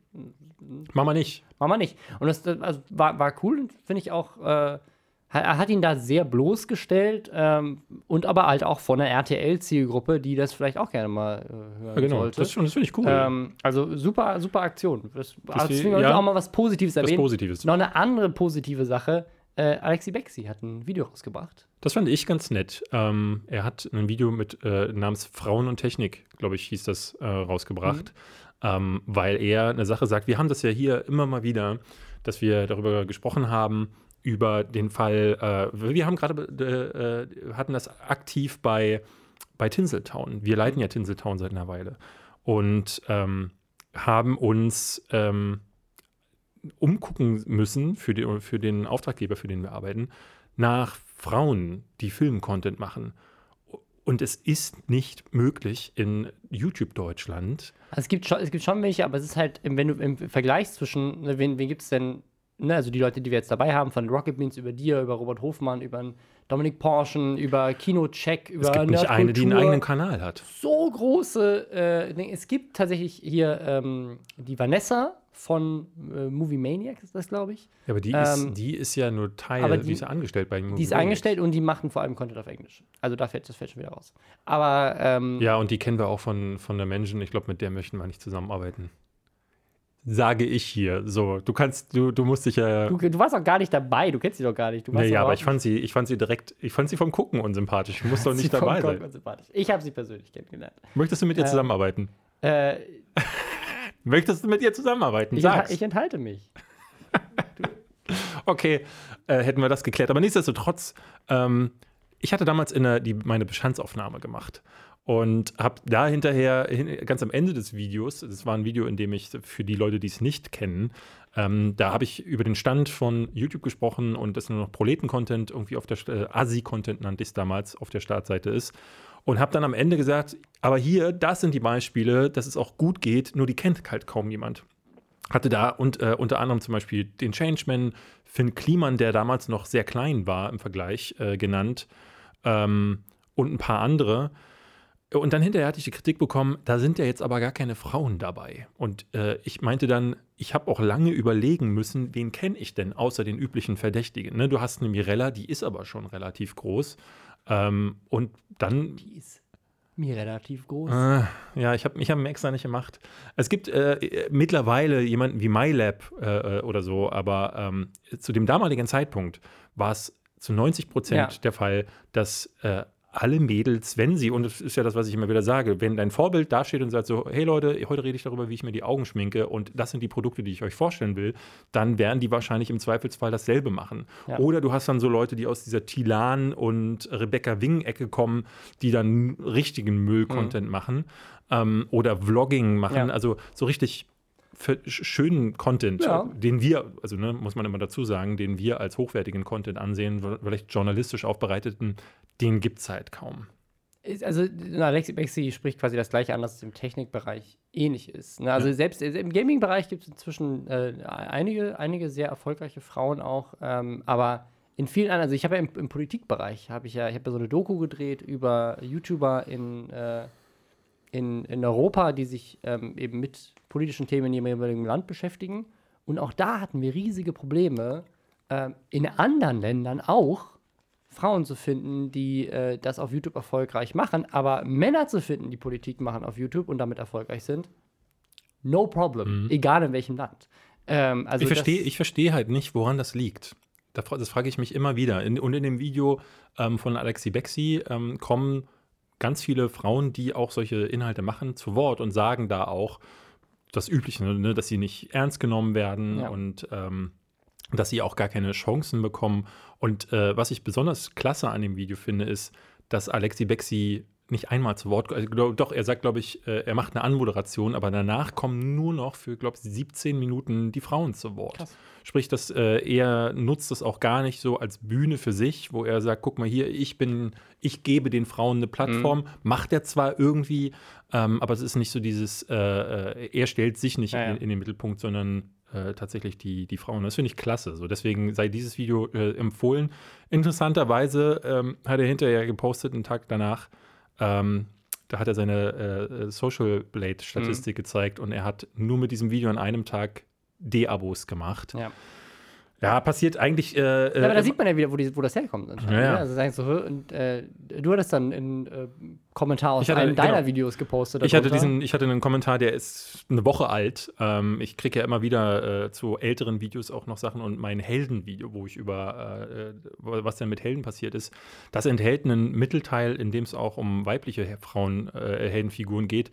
Mach mal nicht. Mach mal nicht. Und das, das also war, war cool, finde ich auch. Äh, er hat ihn da sehr bloßgestellt ähm, und aber halt auch von der RTL-Zielgruppe, die das vielleicht auch gerne mal äh, hören Ja, genau, sollte. das, das finde ich cool. ähm, also super, super Aktion. Das, also deswegen ich ja. auch mal was Positives das erwähnen. Positives. Noch eine andere positive Sache. Äh, Alexi Bexi hat ein Video rausgebracht. Das fand ich ganz nett. Ähm, er hat ein Video mit äh, namens Frauen und Technik, glaube ich, hieß das, äh, rausgebracht, ähm, weil er eine Sache sagt. Wir haben das ja hier immer mal wieder, dass wir darüber gesprochen haben, über den Fall, äh, wir haben gerade, äh, äh, hatten das aktiv bei, bei Tinseltown. Wir leiten ja Tinseltown seit einer Weile und ähm, haben uns ähm, umgucken müssen für, die, für den Auftraggeber, für den wir arbeiten, nach Frauen, die Film-Content machen. Und es ist nicht möglich in YouTube-Deutschland. Also es gibt schon, es gibt schon welche, aber es ist halt, wenn du im Vergleich zwischen, ne, wen, wen gibt es denn, ne, also die Leute, die wir jetzt dabei haben, von Rocket Beans über dir, über Robert Hofmann, über Dominik Porschen, über Kinocheck, über Es gibt nicht eine, die einen eigenen Kanal hat. so große äh, Dinge. Es gibt tatsächlich hier ähm, die Vanessa von äh, Movie Maniacs, ist das, glaube ich. Ja, aber die, Ähm, ist, die ist ja nur Teil, aber die, die- ist ja angestellt bei Die ist angestellt und die machen vor allem Content auf Englisch. Also da fällt das fällt schon wieder raus. Aber ähm, Ja, und die kennen wir auch von, von der Menschen. Ich glaube, mit der möchten wir nicht zusammenarbeiten. Sage ich hier. So, du kannst, du, du musst dich ja. du, du warst auch gar nicht dabei, du kennst sie doch gar nicht. Du Nee, doch ja, aber ich fand sie, ich fand sie direkt, ich fand sie vom Gucken unsympathisch. Ich muss doch *laughs* nicht dabei sein. unsympathisch. Ich habe sie persönlich kennengelernt. Möchtest du mit ihr Äh, zusammenarbeiten? Äh, *laughs* Möchtest du mit ihr zusammenarbeiten? ich, Sag's. ich enthalte mich. *laughs* Okay, äh, hätten wir das geklärt. Aber nichtsdestotrotz, ähm, ich hatte damals in der, die, meine Bestandsaufnahme gemacht und habe da hinterher, hin, ganz am Ende des Videos, das war ein Video, in dem ich für die Leute, die es nicht kennen, ähm, da habe ich über den Stand von YouTube gesprochen und dass nur noch Proleten-Content irgendwie auf der, äh, Asi-Content nannte ich es damals, auf der Startseite ist. Und habe dann am Ende gesagt, aber hier, das sind die Beispiele, dass es auch gut geht, nur die kennt halt kaum jemand hatte da und äh, unter anderem zum Beispiel den Changeman, Finn Kliman, der damals noch sehr klein war im Vergleich, äh, genannt ähm, und ein paar andere. Und dann hinterher hatte ich die Kritik bekommen, da sind ja jetzt aber gar keine Frauen dabei. Und äh, ich meinte dann, ich habe auch lange überlegen müssen, wen kenne ich denn außer den üblichen Verdächtigen. Ne? Du hast eine Mirella, die ist aber schon relativ groß. Ähm, und dann Die ist mir relativ groß. äh, ja, ich habe ich hab ihn extra nicht gemacht. Es gibt äh, äh, mittlerweile jemanden wie MyLab äh, äh, oder so, aber ähm, zu dem damaligen Zeitpunkt war es zu 90 Prozent Ja. der Fall, dass äh, alle Mädels, wenn sie, und das ist ja das, was ich immer wieder sage, wenn dein Vorbild dasteht und sagt so, hey Leute, heute rede ich darüber, wie ich mir die Augen schminke und das sind die Produkte, die ich euch vorstellen will, dann werden die wahrscheinlich im Zweifelsfall dasselbe machen. Ja. Oder du hast dann so Leute, die aus dieser Tilan und Rebecca Wing-Ecke kommen, die dann richtigen Müll-Content machen ähm, oder Vlogging machen, Ja. also so richtig schönen Content, Ja. den wir, also ne, muss man immer dazu sagen, den wir als hochwertigen Content ansehen, vielleicht journalistisch aufbereiteten, den gibt es halt kaum. Also, na, Alexi Bexi spricht quasi das Gleiche an, dass es im Technikbereich ähnlich ist. Ne? Also, selbst äh, im Gaming-Bereich gibt es inzwischen äh, einige, einige sehr erfolgreiche Frauen auch. Ähm, aber in vielen anderen, also ich habe ja im, im Politikbereich, habe ich ja, ich habe ja so eine Doku gedreht über YouTuber in, äh, in, in Europa, die sich ähm, eben mit politischen Themen in ihrem jeweiligen Land beschäftigen. Und auch da hatten wir riesige Probleme, ähm, in anderen Ländern auch Frauen zu finden, die äh, das auf YouTube erfolgreich machen, aber Männer zu finden, die Politik machen auf YouTube und damit erfolgreich sind, no problem, egal in welchem Land. Ähm, also ich verstehe versteh halt nicht, woran das liegt. Das frage ich mich immer wieder. In, und in dem Video ähm, von Alexi Bexi ähm, kommen ganz viele Frauen, die auch solche Inhalte machen, zu Wort und sagen da auch das Übliche, ne, dass sie nicht ernst genommen werden Ja. und ähm, dass sie auch gar keine Chancen bekommen. Und äh, was ich besonders klasse an dem Video finde, ist, dass Alexi Bexi nicht einmal zu Wort, also, doch, er sagt, glaube ich, äh, er macht eine Anmoderation, aber danach kommen nur noch für, glaube ich, 17 Minuten die Frauen zu Wort. Krass. Sprich, dass äh, er nutzt das auch gar nicht so als Bühne für sich, wo er sagt, guck mal hier, ich bin, ich gebe den Frauen eine Plattform, macht er zwar irgendwie, ähm, aber es ist nicht so dieses, äh, äh, er stellt sich nicht Ja, ja. In, in den Mittelpunkt, sondern äh, tatsächlich die, die Frauen. Das finde ich klasse. So, deswegen sei dieses Video äh, empfohlen. Interessanterweise ähm, hat er hinterher gepostet, einen Tag danach, ähm, da hat er seine äh, Social Blade-Statistik gezeigt und er hat nur mit diesem Video an einem Tag D-Abos gemacht. Ja. Ja, passiert eigentlich. Äh, Ja, aber da äh, sieht man ja wieder, wo, die, wo das herkommt. Ja, ja. ne? Also sagen so, und, äh, du hattest dann einen äh, Kommentar aus hatte- einem deiner genau. Videos gepostet. ich hatte darunter. diesen, ich hatte einen Kommentar, der ist eine Woche alt. Ähm, ich kriege ja immer wieder äh, zu älteren Videos auch noch Sachen und mein Heldenvideo, wo ich über äh, was denn mit Helden passiert ist, das enthält einen Mittelteil, in dem es auch um weibliche Frauen Heldenfiguren geht,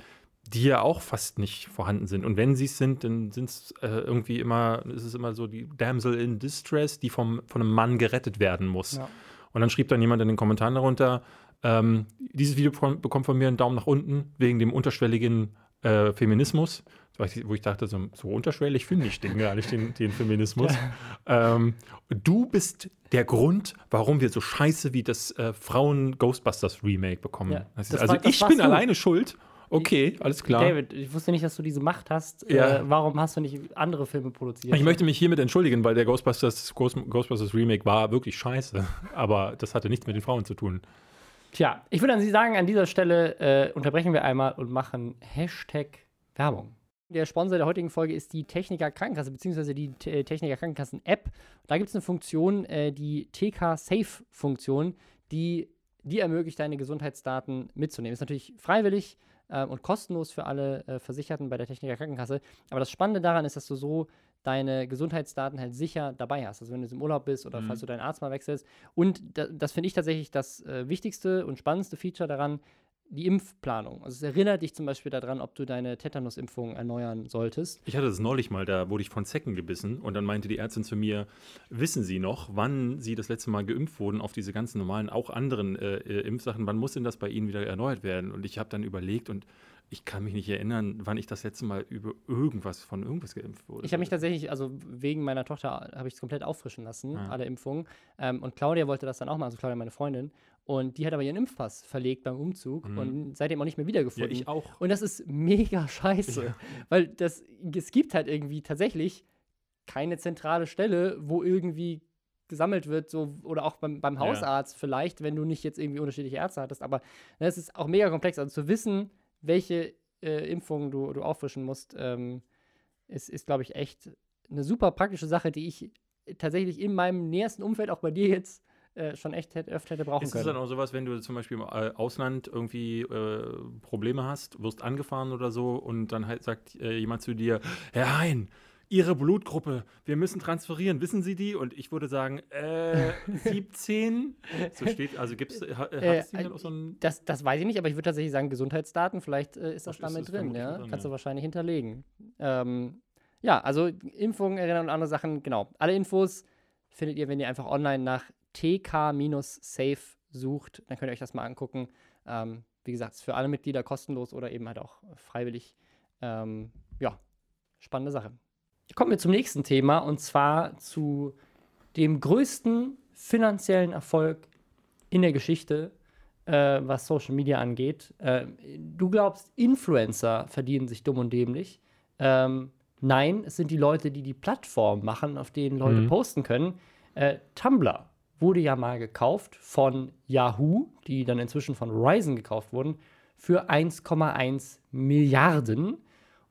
die ja auch fast nicht vorhanden sind. Und wenn sie es sind, dann sind es äh, irgendwie immer, ist es immer so die Damsel in Distress, die vom, von einem Mann gerettet werden muss. Ja. Und dann schrieb dann jemand in den Kommentaren darunter, ähm, dieses Video bekommt von mir einen Daumen nach unten wegen dem unterschwelligen äh, Feminismus. Wo ich- dachte, so, so unterschwellig finde ich den gar nicht, den, den Feminismus. *laughs* Ähm, du bist der Grund, warum wir so scheiße wie das äh, Frauen-Ghostbusters-Remake bekommen. Ja, Das also war- ich bin du. alleine schuld. Okay, alles klar. David, ich wusste nicht, dass du diese Macht hast. Ja. Äh, warum hast du nicht andere Filme produziert? Ich möchte mich hiermit entschuldigen, weil der Ghostbusters, Ghost, Ghostbusters Remake war wirklich scheiße. Aber das hatte nichts mit den Frauen zu tun. Tja, ich würde an Sie sagen, an dieser Stelle äh, unterbrechen wir einmal und machen Hashtag Werbung. Der Sponsor der heutigen Folge ist die Techniker Krankenkasse, beziehungsweise die T- Techniker Krankenkassen App. Da gibt es eine Funktion, äh, die TK Safe Funktion, die die ermöglicht, deine Gesundheitsdaten mitzunehmen. Ist natürlich freiwillig äh, und kostenlos für alle äh, Versicherten bei der Techniker Krankenkasse. Aber das Spannende daran ist, dass du so deine Gesundheitsdaten halt sicher dabei hast. Also wenn du im Urlaub bist oder falls du deinen Arzt mal wechselst. Und da, das finde ich tatsächlich das äh, wichtigste und spannendste Feature daran, die Impfplanung. Also es erinnert dich zum Beispiel daran, ob du deine Tetanusimpfung erneuern solltest. Ich hatte das neulich mal, da wurde ich von Zecken gebissen und dann meinte die Ärztin zu mir, wissen Sie noch, wann Sie das letzte Mal geimpft wurden auf diese ganzen normalen, auch anderen äh, äh, Impfsachen, wann muss denn das bei Ihnen wieder erneuert werden? Und ich habe dann überlegt und ich kann mich nicht erinnern, wann ich das letzte Mal über irgendwas von irgendwas geimpft wurde. Ich habe mich tatsächlich, also wegen meiner Tochter, habe ich es komplett auffrischen lassen, Ah. alle Impfungen. Ähm, und Claudia wollte das dann auch mal, also Claudia, meine Freundin. Und die hat aber ihren Impfpass verlegt beim Umzug und seitdem auch nicht mehr ja, wiedergefunden. ich auch. Und das ist mega scheiße. Weil das, es gibt halt irgendwie tatsächlich keine zentrale Stelle, wo irgendwie gesammelt wird, so, oder auch beim, beim Ja. Hausarzt vielleicht, wenn du nicht jetzt irgendwie unterschiedliche Ärzte hattest. Aber ne, es ist auch mega komplex. Also zu wissen, welche äh, Impfungen du, du auffrischen musst, ähm, ist, ist glaube ich, echt eine super praktische Sache, die ich tatsächlich in meinem nähersten Umfeld, auch bei dir jetzt, äh, schon echt hätte, öfter hätte brauchen Ist es können. dann auch sowas, wenn du zum Beispiel im äh, Ausland irgendwie äh, Probleme hast, wirst angefahren oder so und dann halt sagt äh, jemand zu dir, Herr Hein, Ihre Blutgruppe, wir müssen transferieren, wissen Sie die? Und ich würde sagen, äh, *laughs* 17? So steht, also gibt es, Äh, hat es dann auch so ein, Das, das weiß ich nicht, aber ich würde tatsächlich sagen, Gesundheitsdaten, vielleicht äh, ist das Ist damit das drin, ja. drin, Kannst ja. du wahrscheinlich hinterlegen. Ähm, ja, also Impfungen erinnern und andere Sachen, genau. Alle Infos findet ihr, wenn ihr einfach online nach tk-safe sucht. Dann könnt ihr euch das mal angucken. Ähm, wie gesagt, ist für alle Mitglieder kostenlos oder eben halt auch freiwillig. Ähm, ja, spannende Sache. Kommen wir zum nächsten Thema und zwar zu dem größten finanziellen Erfolg in der Geschichte, äh, was Social Media angeht. Äh, du glaubst, Influencer verdienen sich dumm und dämlich. Ähm, nein, es sind die Leute, die die Plattform machen, auf denen Leute Mhm. posten können. Äh, Tumblr wurde ja mal gekauft von Yahoo, die dann inzwischen von Ryzen gekauft wurden, für 1,1 Milliarden.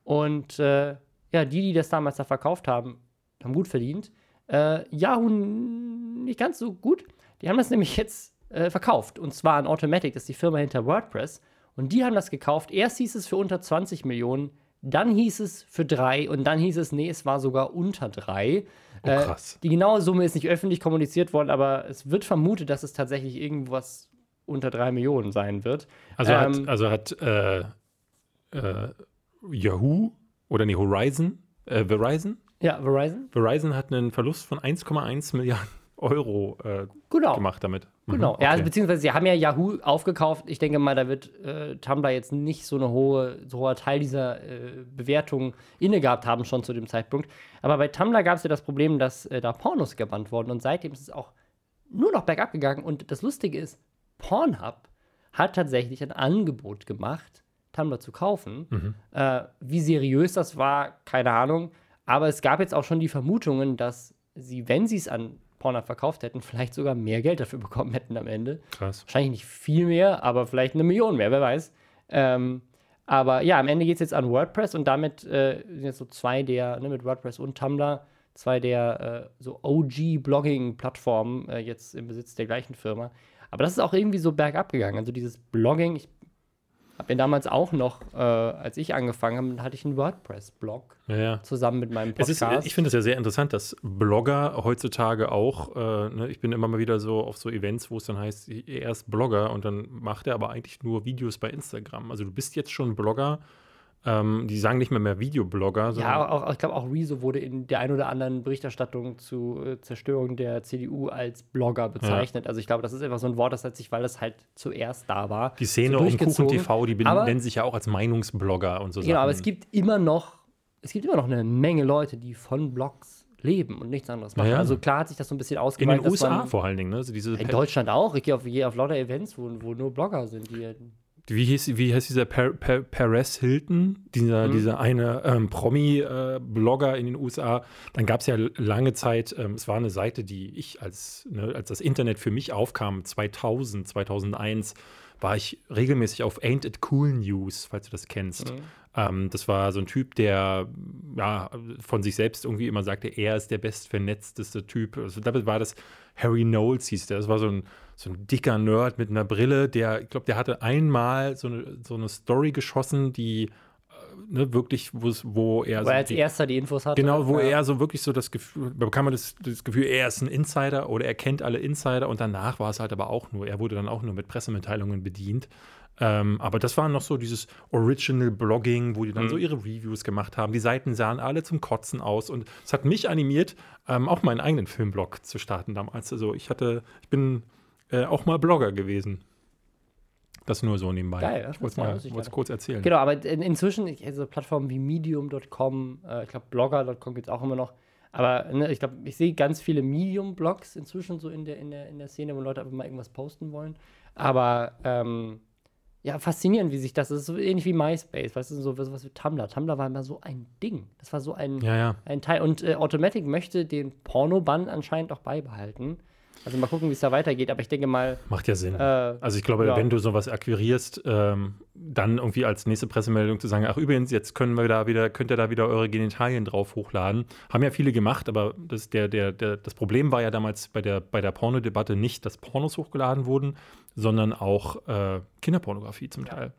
Und äh, ja, die, die das damals da verkauft haben, haben gut verdient. Äh, Yahoo nicht ganz so gut. Die haben das nämlich jetzt äh, verkauft. Und zwar an Automatic, das ist die Firma hinter WordPress. Und die haben das gekauft. Erst hieß es für unter 20 Millionen, dann hieß es für drei und dann hieß es, nee, es war sogar unter drei. Oh, krass. die genaue Summe ist nicht öffentlich kommuniziert worden, aber es wird vermutet, dass es tatsächlich irgendwas unter drei Millionen sein wird. Also Ähm, hat, also hat äh, äh, Yahoo oder nee, Horizon, äh, Verizon? Ja, Verizon? Verizon hat einen Verlust von 1,1 Milliarden Euro äh, Genau. gemacht damit. Mhm, Genau. Ja, also okay. beziehungsweise sie haben ja Yahoo aufgekauft. Ich denke mal, da wird äh, Tumblr jetzt nicht so eine hohe, so hoher Teil dieser äh, Bewertung inne gehabt haben schon zu dem Zeitpunkt. Aber bei Tumblr gab es ja das Problem, dass äh, da Pornos gebannt wurden und seitdem ist es auch nur noch bergab gegangen. Und das Lustige ist, Pornhub hat tatsächlich ein Angebot gemacht, Tumblr zu kaufen. Äh, wie seriös das war, keine Ahnung. Aber es gab jetzt auch schon die Vermutungen, dass sie, wenn sie es an Pornhub verkauft hätten, vielleicht sogar mehr Geld dafür bekommen hätten am Ende. Krass. Wahrscheinlich nicht viel mehr, aber vielleicht eine Million mehr, wer weiß. Ähm, aber ja, am Ende geht es jetzt an WordPress und damit äh, sind jetzt so zwei der, ne, mit WordPress und Tumblr, zwei der äh, so OG-Blogging-Plattformen äh, jetzt im Besitz der gleichen Firma. Aber das ist auch irgendwie so bergab gegangen. Also dieses Blogging, ich habe ja damals auch noch, äh, als ich angefangen habe, hatte ich einen WordPress-Blog Ja, ja. zusammen mit meinem Es Podcast. ist, ich finde es ja sehr interessant, dass Blogger heutzutage auch, äh, ne, ich bin immer mal wieder so auf so Events, wo es dann heißt, er ist Blogger und dann macht er aber eigentlich nur Videos bei Instagram. Also du bist jetzt schon Blogger. Ähm, die sagen nicht mehr mehr Videoblogger, Ja, auch, ich glaube, auch Rezo wurde in der ein oder anderen Berichterstattung zu äh, Zerstörung der CDU als Blogger bezeichnet. Also ich glaube, das ist einfach so ein Wort, das hat sich, weil es halt zuerst da war. die Szene so um Kuchen. TV, die Aber- nennen sich ja auch als Meinungsblogger und so Genau, Sachen. aber es gibt immer noch, es gibt immer noch eine Menge Leute, die von Blogs leben und nichts anderes machen. Ja, ja. Also klar hat sich das so ein bisschen in ausgeweitet. den dass USA man- vor allen Dingen, ne? Also In Deutschland auch. Ich gehe auf, gehe auf lauter Events, wo, wo nur Blogger sind, die wie, hieß, wie heißt dieser per, per, Perez Hilton, dieser, Mhm. dieser eine ähm, Promi-Blogger in den USA? Dann gab es ja lange Zeit, ähm, es war eine Seite, die ich als, ne, als das Internet für mich aufkam, 2000, 2001, war ich regelmäßig auf Ain't It Cool News, falls du das kennst. Mhm. Ähm, das war so ein Typ, der ja, von sich selbst irgendwie immer sagte, er ist der bestvernetzteste Typ. Also, damit war das Harry Knowles hieß der. Das war so ein, so ein dicker Nerd mit einer Brille, der, ich glaube, der hatte einmal so eine, so eine Story geschossen, die äh, ne, wirklich, wo er wo so er als die, erster die Infos hatte. Genau, wo Ja. er so wirklich so das Gefühl, bekam man das, das Gefühl, er ist ein Insider oder er kennt alle Insider und danach war es halt aber auch nur, er wurde dann auch nur mit Pressemitteilungen bedient. Ähm, aber das war noch so dieses Original Blogging, wo die dann Mhm. so ihre Reviews gemacht haben. Die Seiten sahen alle zum Kotzen aus und es hat mich animiert, ähm, auch meinen eigenen Filmblog zu starten damals. Also ich hatte, ich bin äh, auch mal Blogger gewesen. Das nur so nebenbei. Geil, das ich wollte mal es ja. kurz erzählen. Genau, aber in, inzwischen, ich- also Plattformen wie Medium.com, äh, ich glaube Blogger.com gibt es auch immer noch. Aber ne, ich glaube, ich sehe ganz viele Medium-Blogs inzwischen so in der, in, der, in der Szene, wo Leute einfach mal irgendwas posten wollen. Aber ähm, ja, faszinierend, wie sich das, das ist so ähnlich wie MySpace, weißt du, so was, was wie Tumblr. Tumblr war immer so ein Ding. Das war so ein, Ja, ja. ein Teil. Und äh, Automatic möchte den Porno-Bann anscheinend auch beibehalten. Also mal gucken, wie es da weitergeht. Aber ich denke mal, Macht ja Sinn. äh, Also ich glaube, Ja. wenn du sowas akquirierst, ähm, dann irgendwie als nächste Pressemeldung zu sagen, ach übrigens, jetzt können wir da wieder, könnt ihr da wieder eure Genitalien drauf hochladen. Haben ja viele gemacht, aber das, der, der, der, das Problem war ja damals bei der, bei der Pornodebatte nicht, dass Pornos hochgeladen wurden, sondern auch äh, Kinderpornografie zum Teil.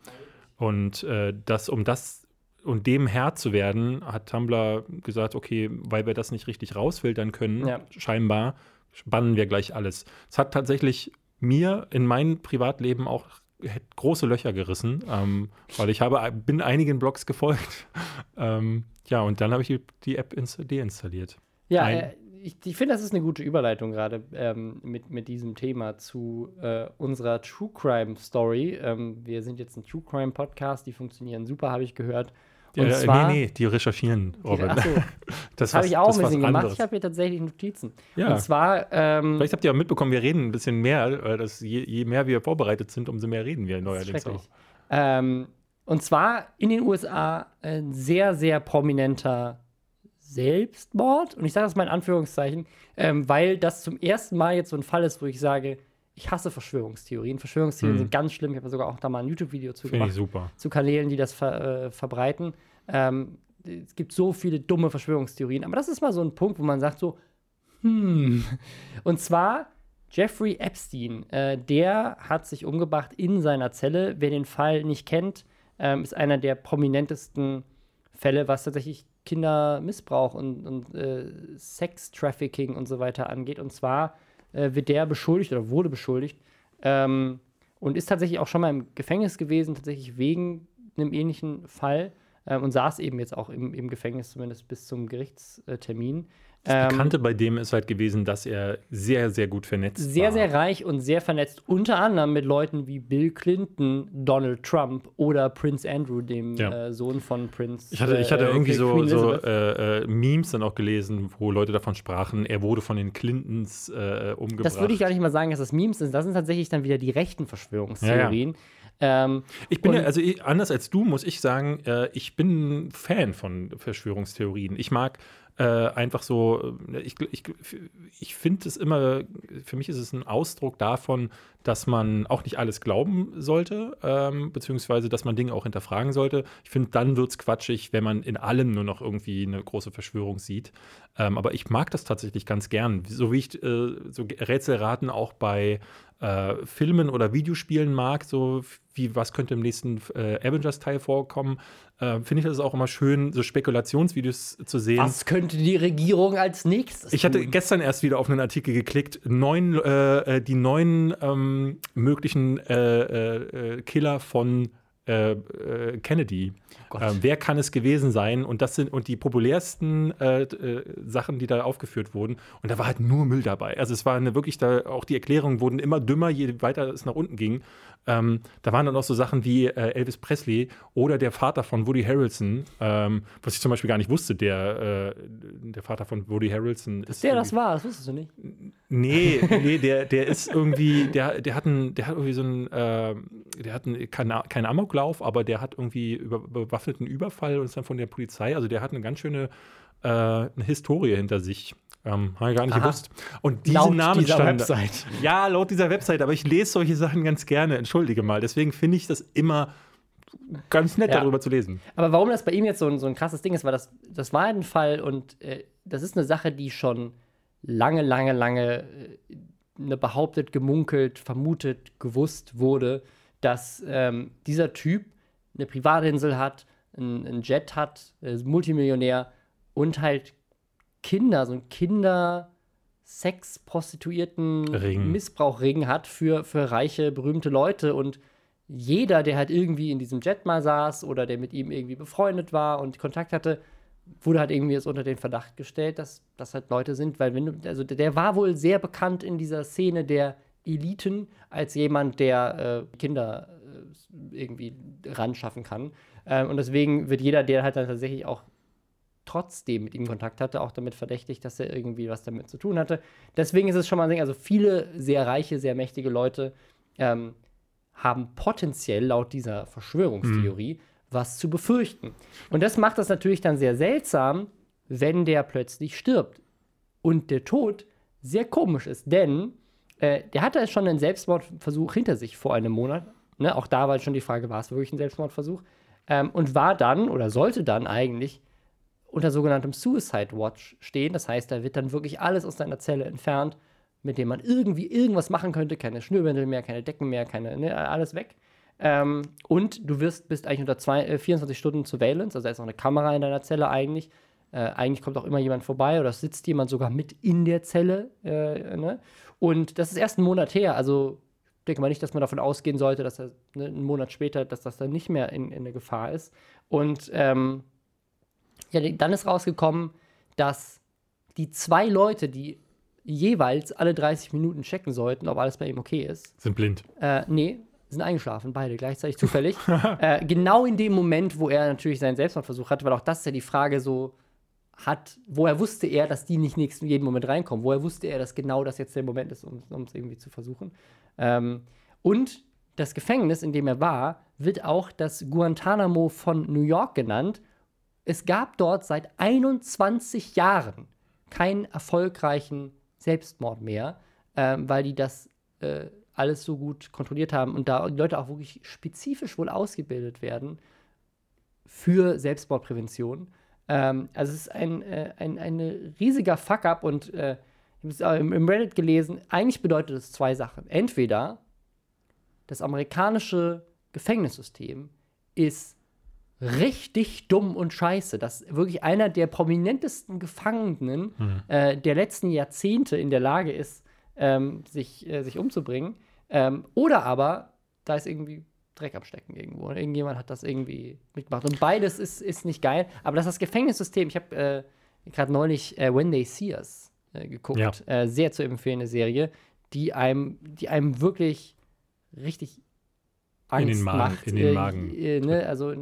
Und äh, das, um das und dem Herr zu werden, hat Tumblr gesagt, okay, weil wir das nicht richtig rausfiltern können, Ja. scheinbar, bannen wir gleich alles. Es hat tatsächlich mir in mein Privatleben auch große Löcher gerissen, ähm, weil ich habe, bin einigen Blogs gefolgt. *laughs* ähm, ja, und dann habe ich die, die App ins, deinstalliert. Ja, Ein- äh, ich, ich finde, das ist eine gute Überleitung gerade ähm, mit, mit diesem Thema zu äh, unserer True Crime Story. Ähm, wir sind jetzt ein True Crime Podcast, die funktionieren super, habe ich gehört. Und Äh, zwar, nee, nee, die recherchieren, Robin. Achso, *laughs* das das habe ich auch ein bisschen gemacht. anderes. Ich habe hier tatsächlich Notizen. Ja. Und zwar, ähm, Vielleicht habt ihr auch mitbekommen, wir reden ein bisschen mehr. äh, Dass je, je mehr wir vorbereitet sind, umso mehr reden wir neuerdings auch. Ähm, und zwar in den USA ein sehr, sehr prominenter Selbstmord. Und ich sage das mal in Anführungszeichen, ähm, weil das zum ersten Mal jetzt so ein Fall ist, wo ich sage, ich hasse Verschwörungstheorien. Verschwörungstheorien Hm. sind ganz schlimm. Ich habe sogar auch da mal ein YouTube-Video zu Finde gemacht, super. zu Kanälen, die das ver äh, verbreiten. Ähm, es gibt so viele dumme Verschwörungstheorien. Aber das ist mal so ein Punkt, wo man sagt so, hm. Und zwar Jeffrey Epstein, äh, der hat sich umgebracht in seiner Zelle. Wer den Fall nicht kennt, ähm, ist einer der prominentesten Fälle, was tatsächlich Kindermissbrauch und, und äh, Sex-Trafficking und so weiter angeht. Und zwar äh, wird der beschuldigt oder wurde beschuldigt, ähm, und ist tatsächlich auch schon mal im Gefängnis gewesen, tatsächlich wegen einem ähnlichen Fall ähm, und saß eben jetzt auch im, im Gefängnis, zumindest bis zum Gerichtstermin. Das Ähm, Bekannte bei dem ist halt gewesen, dass er sehr, sehr gut vernetzt sehr, war. sehr reich und sehr vernetzt, unter anderem mit Leuten wie Bill Clinton, Donald Trump oder Prince Andrew, dem Ja. äh, Sohn von Prince. Ich hatte, ich hatte äh, irgendwie so, Queen so äh, äh, Memes dann auch gelesen, wo Leute davon sprachen, er wurde von den Clintons äh, umgebracht. Das würde ich gar nicht mal sagen, dass das Memes sind. Das sind tatsächlich dann wieder die rechten Verschwörungstheorien. Ähm, Ich bin ja, also ich, anders als du, muss ich sagen, äh, ich bin ein Fan von Verschwörungstheorien. Ich mag äh, einfach so, äh, ich, ich, ich finde es immer, für mich ist es ein Ausdruck davon, dass man auch nicht alles glauben sollte, ähm, beziehungsweise dass man Dinge auch hinterfragen sollte. Ich finde, dann wird es quatschig, wenn man in allem nur noch irgendwie eine große Verschwörung sieht. Ähm, aber ich mag das tatsächlich ganz gern. So wie ich äh, so Rätselraten auch bei äh, Filmen oder Videospielen mag, so wie was könnte im nächsten äh, Avengers-Teil vorkommen, äh, finde ich das auch immer schön, so Spekulationsvideos zu sehen. was könnte die Regierung als nächstes Ich hatte tun? gestern erst wieder auf einen Artikel geklickt, neun, äh, äh, die neun ähm, möglichen äh, äh, äh, Killer von äh, äh, Kennedy. Gott. Ähm, wer kann es gewesen sein? Und das sind und die populärsten äh, äh, Sachen, die da aufgeführt wurden. Und da war halt nur Müll dabei. Also es war eine wirklich da auch die Erklärungen wurden immer dümmer, je weiter es nach unten ging. Ähm, da waren dann auch so Sachen wie äh, Elvis Presley oder der Vater von Woody Harrelson, ähm, was ich zum Beispiel gar nicht wusste. Der, äh, der Vater von Woody Harrelson ist Der das war, das wusstest du nicht. Nee, *laughs* nee, der, der ist irgendwie, der, der hat einen, der hat irgendwie so einen, äh, der hat einen, keinen keinen Amoklauf, aber der hat irgendwie über, bewaffneten Überfall und ist dann von der Polizei. Also der hat eine ganz schöne äh, eine Historie hinter sich. Ähm, habe ich gar nicht Aha. gewusst. Und diese Laut Namen dieser standen- Website. Ja, laut dieser Website, aber ich lese solche Sachen ganz gerne, entschuldige mal. Deswegen finde ich das immer ganz nett, Ja. darüber zu lesen. Aber warum das bei ihm jetzt so ein, so ein krasses Ding ist, war das, das war ein Fall und äh, das ist eine Sache, die schon lange, lange, lange äh, ne, behauptet, gemunkelt, vermutet, gewusst wurde, dass ähm, dieser Typ eine Privatinsel hat, ein, Jet hat, ist Multimillionär und halt Kinder, so ein Kinder. Sex, Prostituierten, Ring. Missbrauchring hat für, für reiche, berühmte Leute. Und jeder, der halt irgendwie in diesem Jet mal saß oder der mit ihm irgendwie befreundet war und Kontakt hatte, wurde halt irgendwie jetzt unter den Verdacht gestellt, dass das halt Leute sind, weil wenn du, also der- war wohl sehr bekannt in dieser Szene der Eliten als jemand, der äh, Kinder äh, irgendwie ranschaffen kann. Ähm, und deswegen wird jeder, der halt dann tatsächlich auch trotzdem mit ihm Kontakt hatte, auch damit verdächtigt, dass er irgendwie was damit zu tun hatte. Deswegen ist es schon mal ein Ding, also viele sehr reiche, sehr mächtige Leute ähm, haben potenziell laut dieser Verschwörungstheorie was zu befürchten. Und das macht das natürlich dann sehr seltsam, wenn der plötzlich stirbt. Und der Tod sehr komisch ist, denn äh, der hatte schon einen Selbstmordversuch hinter sich vor einem Monat. Ne? Auch da war schon die Frage, war es wirklich ein Selbstmordversuch? Ähm, und war dann oder sollte dann eigentlich unter sogenanntem Suicide Watch stehen. Das heißt, da wird dann wirklich alles aus deiner Zelle entfernt, mit dem man irgendwie irgendwas machen könnte. Keine Schnürbändel mehr, keine Decken mehr, keine, ne, alles weg. Ähm, und du wirst, bist eigentlich unter zwei, äh, 24 Stunden Surveillance, also da ist auch eine Kamera in deiner Zelle eigentlich. Äh, eigentlich kommt auch immer jemand vorbei oder sitzt jemand sogar mit in der Zelle. Äh, ne? Und das ist erst einen Monat her, also ich denke mal nicht, dass man davon ausgehen sollte, dass er ne, einen Monat später, dass das dann nicht mehr in, in der Gefahr ist. Und ähm, ja, dann ist rausgekommen, dass die zwei Leute, die jeweils alle 30 Minuten checken sollten, ob alles bei ihm okay ist, Sind blind. äh, nee, sind eingeschlafen, beide gleichzeitig zufällig. *laughs* äh, genau in dem Moment, wo er natürlich seinen Selbstmordversuch hatte, weil auch das ist ja die Frage so hat, woher wusste er, dass die nicht nächsten jeden Moment reinkommen? Woher wusste er, dass genau das jetzt der Moment ist, um um es irgendwie zu versuchen? Ähm, und das Gefängnis, in dem er war, wird auch das Guantanamo von New York genannt. Es gab dort seit 21 Jahren keinen erfolgreichen Selbstmord mehr, ähm, weil die das äh, alles so gut kontrolliert haben und da die Leute auch wirklich spezifisch wohl ausgebildet werden für Selbstmordprävention. Ähm, also es ist ein, äh, ein, ein riesiger Fuck-up und äh, ich habe es auch im, Reddit gelesen, eigentlich bedeutet es zwei Sachen. Entweder das amerikanische Gefängnissystem ist richtig dumm und scheiße, dass wirklich einer der prominentesten Gefangenen äh, der letzten Jahrzehnte in der Lage ist, ähm, sich, äh, sich umzubringen. Ähm, oder aber da ist irgendwie Dreck am Stecken irgendwo. Und irgendjemand hat das irgendwie mitgemacht. Und beides ist, ist nicht geil. Aber das ist das Gefängnissystem. Ich habe äh, gerade neulich äh, When They See Us äh, geguckt. Ja. Äh, sehr zu empfehlende Serie, die einem, die einem wirklich richtig Angst In den Magen- macht. in den Äh, Magen Äh, ne? Also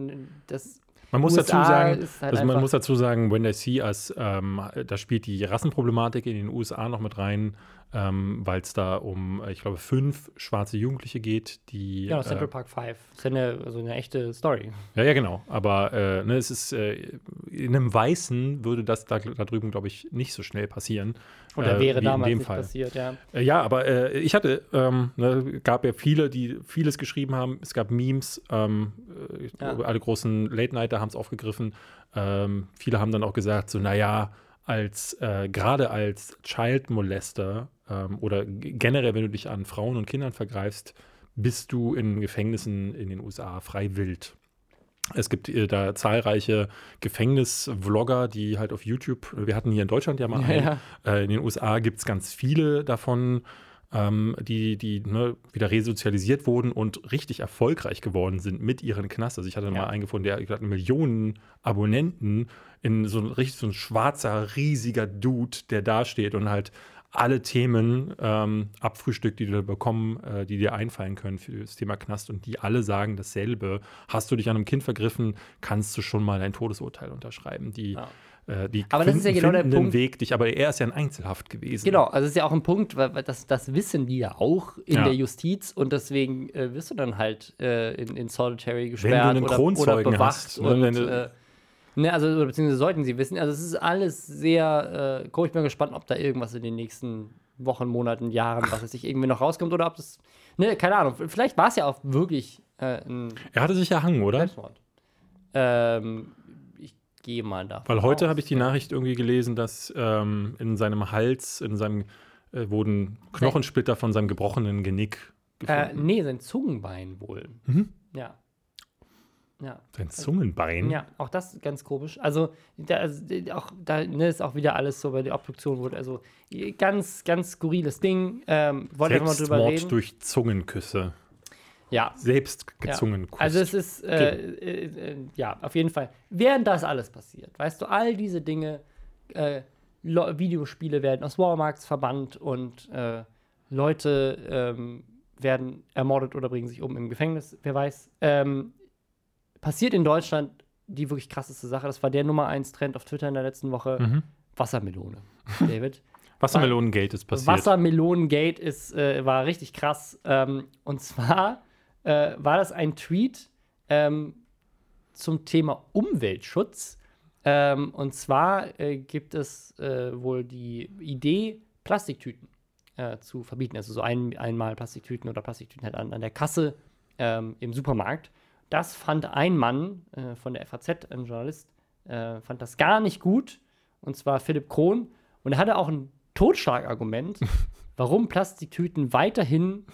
das Man muss USA dazu sagen, halt also man muss dazu sagen, When They See Us, ähm, da spielt die Rassenproblematik in den USA noch mit rein, ähm, weil es da um, äh, ich glaube, fünf schwarze Jugendliche geht, die. ja, äh, Central Park 5. Das ist eine, also eine echte Story. Ja, ja, genau. Aber äh, ne, es ist äh, in einem Weißen würde das da, da drüben, glaube ich, nicht so schnell passieren. Oder äh, wäre damals nicht Fall. passiert, ja. Ja, aber ich hatte, ähm, ne, gab ja viele, die vieles geschrieben haben. Es gab Memes, ähm, äh, Ja. alle großen Late-Nighter haben es aufgegriffen. Ähm, viele haben dann auch gesagt, so, naja, als äh, gerade als Child Molester ähm, oder generell, wenn du dich an Frauen und Kindern vergreifst, bist du in Gefängnissen in den USA frei wild. Es gibt äh, da zahlreiche Gefängnis-Vlogger, die halt auf YouTube, wir hatten hier in Deutschland ja mal einen, ja. äh, in den USA gibt es ganz viele davon, ähm, die, die ne, wieder resozialisiert wurden und richtig erfolgreich geworden sind mit ihren Knast. Also ich hatte Ja. mal einen gefunden, der hat Millionen Abonnenten in so ein richtig so ein schwarzer, riesiger Dude, der da steht und halt alle Themen ähm, abfrühstückt, die du da bekommen, äh, die dir einfallen können für das Thema Knast und die alle sagen dasselbe. Hast du dich an einem Kind vergriffen, kannst du schon mal ein Todesurteil unterschreiben. Die, Ja. Äh, die Aber das ist ja genau der finden Punkt. Weg, dich, aber er ist ja in Einzelhaft gewesen. Genau, also das ist ja auch ein Punkt, weil, das, das wissen die ja auch in Ja. der Justiz und deswegen äh, wirst du dann halt äh, in, in Solitary gesperrt oder, oder bewacht. hast, ne, und, äh, ne, also, oder beziehungsweise sollten sie wissen. Also es ist alles sehr, äh, guck, ich bin gespannt, ob da irgendwas in den nächsten Wochen, Monaten, Jahren, was weiß ich, irgendwie noch rauskommt oder ob das, ne, keine Ahnung, vielleicht war es ja auch wirklich äh, ein Er hatte sich erhangen, oder? Selbstmord. Ähm, gehe mal davon Weil heute habe ich die Nachricht irgendwie gelesen, dass ähm, in seinem Hals, in seinem äh, wurden Knochensplitter von seinem gebrochenen Genick Äh, gefunden. nee, sein Zungenbein wohl. Mhm. Ja. Ja. Sein Zungenbein. Ja, auch das ganz komisch. Also, da, also die- auch, da ne, ist auch wieder alles so, bei der Obduktion wurde, also ganz, ganz skurriles Ding. Ähm, wollte einfach mal drüber reden. durch Zungenküsse. Ja. Selbst ja. gezungen Kuss. Also es ist, äh, äh, äh, ja, auf jeden Fall. Während das alles passiert, weißt du, all diese Dinge, äh, Videospiele werden aus Walmarts verbannt und äh, Leute ähm, werden ermordet oder bringen sich um im Gefängnis, wer weiß. Ähm, passiert in Deutschland die wirklich krasseste Sache. Das war der Nummer 1 Trend auf Twitter in der letzten Woche. Mhm. Wassermelone. *laughs* David. Wassermelonengate ist passiert. Wassermelonengate ist, äh, war richtig krass. Ähm, und zwar äh, war das ein Tweet ähm, zum Thema Umweltschutz. Ähm, und zwar äh, gibt es äh, wohl die Idee, Plastiktüten äh, zu verbieten. Also so ein, einmal Plastiktüten oder Plastiktüten halt an, an der Kasse ähm, im Supermarkt. Das fand ein Mann äh, von der FAZ, ein Journalist, äh, fand das gar nicht gut. Und zwar Philipp Krohn. Und er hatte auch ein Totschlagargument, *laughs* warum Plastiktüten weiterhin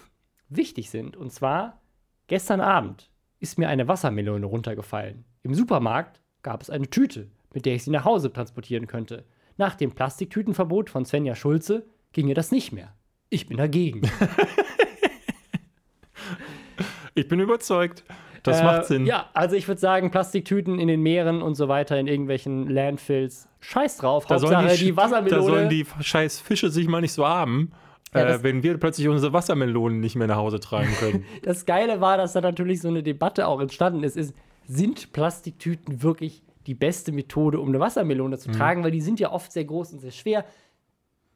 wichtig sind. Und zwar, gestern Abend ist mir eine Wassermelone runtergefallen. Im Supermarkt gab es eine Tüte, mit der ich sie nach Hause transportieren könnte. Nach dem Plastiktütenverbot von Svenja Schulze ginge das nicht mehr. Ich bin dagegen. *laughs* Ich bin überzeugt. Das Äh, macht Sinn. Ja, also ich würde sagen, Plastiktüten in den Meeren und so weiter, in irgendwelchen Landfills. Scheiß drauf. Da sollen, Hauptsache die, die, Wassermelone. da sollen die scheiß Fische sich mal nicht so haben, Ja, äh, wenn wir plötzlich unsere Wassermelonen nicht mehr nach Hause tragen können. *laughs* Das Geile war, dass da natürlich so eine Debatte auch entstanden ist, ist, sind Plastiktüten wirklich die beste Methode, um eine Wassermelone Mhm. zu tragen? Weil die sind ja oft sehr groß und sehr schwer.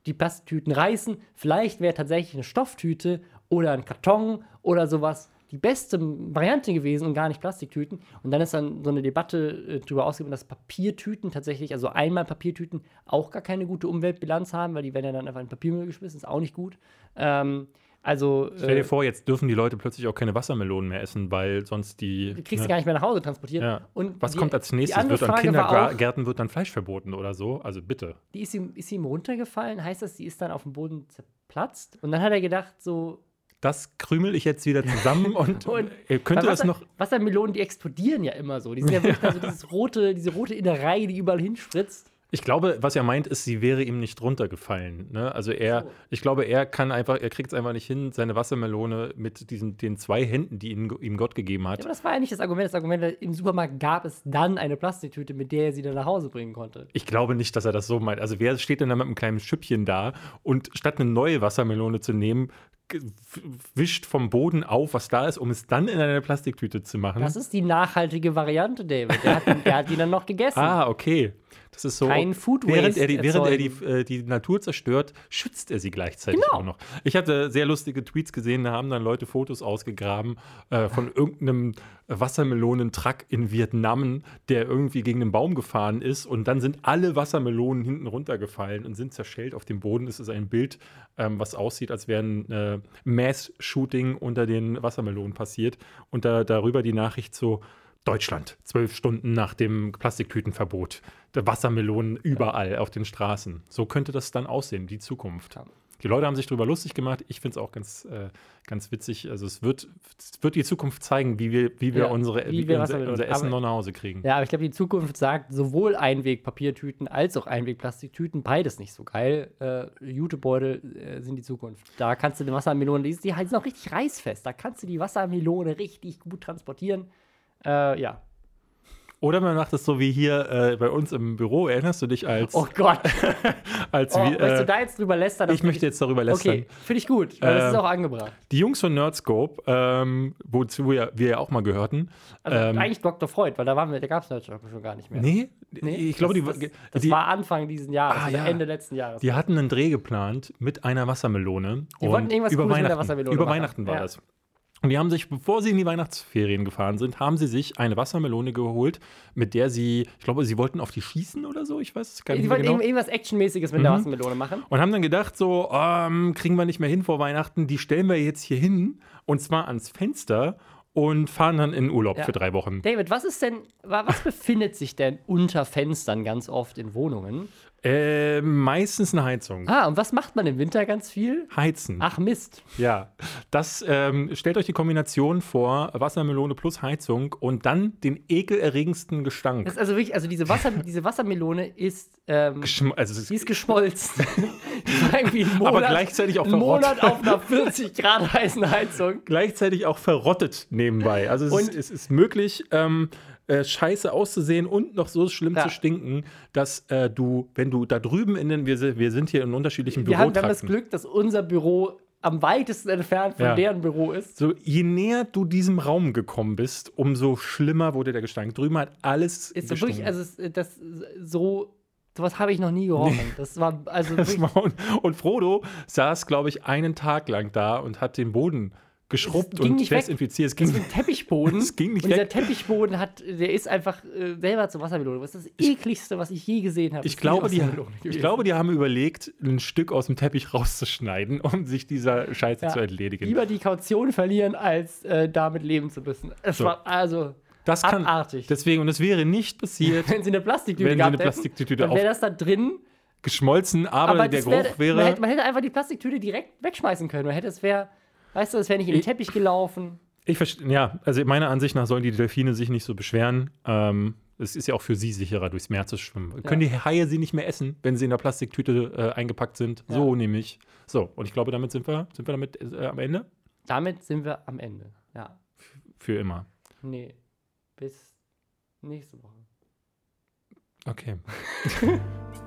Die Plastiktüten reißen. Vielleicht wäre tatsächlich eine Stofftüte oder ein Karton oder sowas die beste Variante gewesen und gar nicht Plastiktüten. Und dann ist dann so eine Debatte äh, darüber ausgegangen, dass Papiertüten tatsächlich, also einmal Papiertüten, auch gar keine gute Umweltbilanz haben, weil die werden ja dann einfach in Papiermüll geschmissen, ist auch nicht gut. Ähm, also Stell dir vor, jetzt dürfen die Leute plötzlich auch keine Wassermelonen mehr essen, weil sonst die. Du kriegst sie ne? gar nicht mehr nach Hause transportiert. Ja. Und Was die- kommt als die nächstes? Wird an Kindergärten wird dann Fleisch verboten oder so? Also bitte. die ist ihm, ist ihm runtergefallen, heißt das, sie ist dann auf dem Boden zerplatzt? Und dann hat er gedacht, so. Das krümel ich jetzt wieder zusammen *laughs* und, Und- könnte das noch. Wassermelonen, die explodieren ja immer so. Die sind ja wirklich also dieses *laughs* rote, diese rote Innerei, die überall hinspritzt. Ich glaube, was er meint, ist, sie wäre ihm nicht runtergefallen. Ne? Also er, So. ich glaube, er kann einfach, er kriegt es einfach nicht hin, seine Wassermelone mit diesen, den zwei Händen, die ihn, ihm Gott gegeben Ja, hat. aber das war ja nicht das Argument. Das Argument, im Supermarkt gab es dann eine Plastiktüte, mit der er sie dann nach Hause bringen konnte. Ich glaube nicht, dass er das so meint. Also wer steht denn da mit einem kleinen Schüppchen da und statt eine neue Wassermelone zu nehmen, wischt vom Boden auf, was da ist, um es dann in eine Plastiktüte zu machen? Das ist die nachhaltige Variante, David. Der hat, der hat die dann noch gegessen. ah, okay. Das ist so. Kein Food während Waste er, die, während er die, äh, die Natur zerstört, schützt er sie gleichzeitig Genau. auch noch. Ich hatte sehr lustige Tweets gesehen, da haben dann Leute Fotos ausgegraben äh, von irgendeinem Wassermelonentruck in Vietnam, der irgendwie gegen einen Baum gefahren ist und dann sind alle Wassermelonen hinten runtergefallen und sind zerschellt auf dem Boden. Es ist ein Bild, ähm, was aussieht, als wäre ein äh, Mass-Shooting unter den Wassermelonen passiert und da, darüber die Nachricht so, Deutschland, zwölf Stunden nach dem Plastiktütenverbot. Der Wassermelonen überall auf den Straßen. So könnte das dann aussehen, die Zukunft. Ja. Die Leute haben sich darüber lustig gemacht. Ich finde es auch ganz, äh, ganz witzig. Also es wird, es wird die Zukunft zeigen, wie wir, wie wir, Ja, unsere, wie wie wir unser, unser Essen aber- noch nach Hause kriegen. Ja, aber ich glaube, die Zukunft sagt sowohl Einwegpapiertüten als auch Einwegplastiktüten, beides nicht so geil. Äh, Jutebeutel äh, sind die Zukunft. Da kannst du die Wassermelone, die, die sind auch richtig reißfest. Da kannst du die Wassermelone richtig gut transportieren. Äh, ja. Oder man macht es so wie hier äh, bei uns im Büro. Erinnerst du dich als, Oh Gott. *laughs* als Oh, wir, weißt du äh, da jetzt drüber lästern? ich möchte jetzt darüber lästern. Okay, finde ich gut, weil das ist Ähm, auch angebracht. Die Jungs von Nerdscope, ähm, wozu wir, wir ja auch mal gehörten. Also ähm, eigentlich Dr. Freud, weil da waren wir, da gab es Nerdscope schon gar nicht mehr. nee, Nee, ich glaube, das, die, das, das die, war Anfang dieses Jahres, Ah, also ja. Ende letzten Jahres. Die hatten einen Dreh geplant mit einer Wassermelone. Die und wollten irgendwas über Cooles mit der. Wassermelone Über machen. Weihnachten war Ja. das. Und die haben sich, bevor sie in die Weihnachtsferien gefahren sind, haben sie sich eine Wassermelone geholt, mit der sie, ich glaube, sie wollten auf die schießen oder so, ich weiß es gar nicht mehr wollten genau. irgend- irgendwas Actionmäßiges mit der Mhm. Wassermelone machen. Und haben dann gedacht, so, ähm, kriegen wir nicht mehr hin vor Weihnachten, die stellen wir jetzt hier hin und zwar ans Fenster und fahren dann in Urlaub Ja. für drei Wochen. David, was ist denn, wa- was befindet sich denn unter Fenstern ganz oft in Wohnungen? Äh, meistens eine Heizung. Ah, und was macht man im Winter ganz viel? Heizen. Ach Mist. Ja, das ähm, stellt euch die Kombination vor, Wassermelone plus Heizung und dann den ekelerregendsten Gestank. Das ist also wirklich, also diese, Wasser, *laughs* diese Wassermelone ist, ähm, Geschm also die ist geschmolzen. *laughs* irgendwie einen Monat, Aber gleichzeitig auch einen Monat verrottet. auf einer 40 Grad heißen Heizung. gleichzeitig auch verrottet nebenbei. Also es, ist, es ist möglich, ähm, äh, scheiße auszusehen und noch so schlimm Ja. zu stinken, dass äh, du, wenn du da drüben in den, wir, wir sind hier in unterschiedlichen Wir haben, wir haben das Bürotrakten. Glück, dass unser Büro am weitesten entfernt von Ja. deren Büro ist. So, je näher du diesem Raum gekommen bist, umso schlimmer wurde der Gestank. Drüben hat alles Ist so wirklich, also es- das so, sowas habe ich noch nie gerochen. Das war also *laughs* Das war, und, und Frodo saß, glaube ich, einen Tag lang da und hat den Boden geschrubbt und desinfiziert. Es ging, ein Teppichboden. *laughs* Es ging nicht und dieser weg. Teppichboden hat, der ist einfach äh, selber zur Wassermelone. Das ist das ekligste, was ich je gesehen habe. ich, glaube, die, ich glaube, die haben überlegt, ein Stück aus dem Teppich rauszuschneiden, um sich dieser Scheiße Ja. zu entledigen. lieber die Kaution verlieren, als äh, damit leben zu müssen. Es So. war also das kann, abartig. deswegen, und es wäre nicht passiert, *laughs* wenn sie eine Plastiktüte wenn gehabt eine hätten, Plastiktüte dann auf wäre das da drin. geschmolzen, aber, Aber der das wär, Geruch wäre. man, hätte, man hätte einfach die Plastiktüte direkt wegschmeißen können. Man hätte es wäre, weißt du, es wäre nicht in den Ich- Teppich gelaufen. Ich verstehe, ja, also meiner Ansicht nach sollen die Delfine sich nicht so beschweren. Ähm, es ist ja auch für sie sicherer, durchs Meer zu schwimmen. Können die Haie sie nicht mehr essen, wenn sie in der Plastiktüte äh, eingepackt sind? So nämlich. So, und ich glaube, damit sind wir, sind wir damit äh, am Ende? Damit sind wir am Ende. Ja. Für immer. Nee. Bis nächste Woche. Okay. *laughs*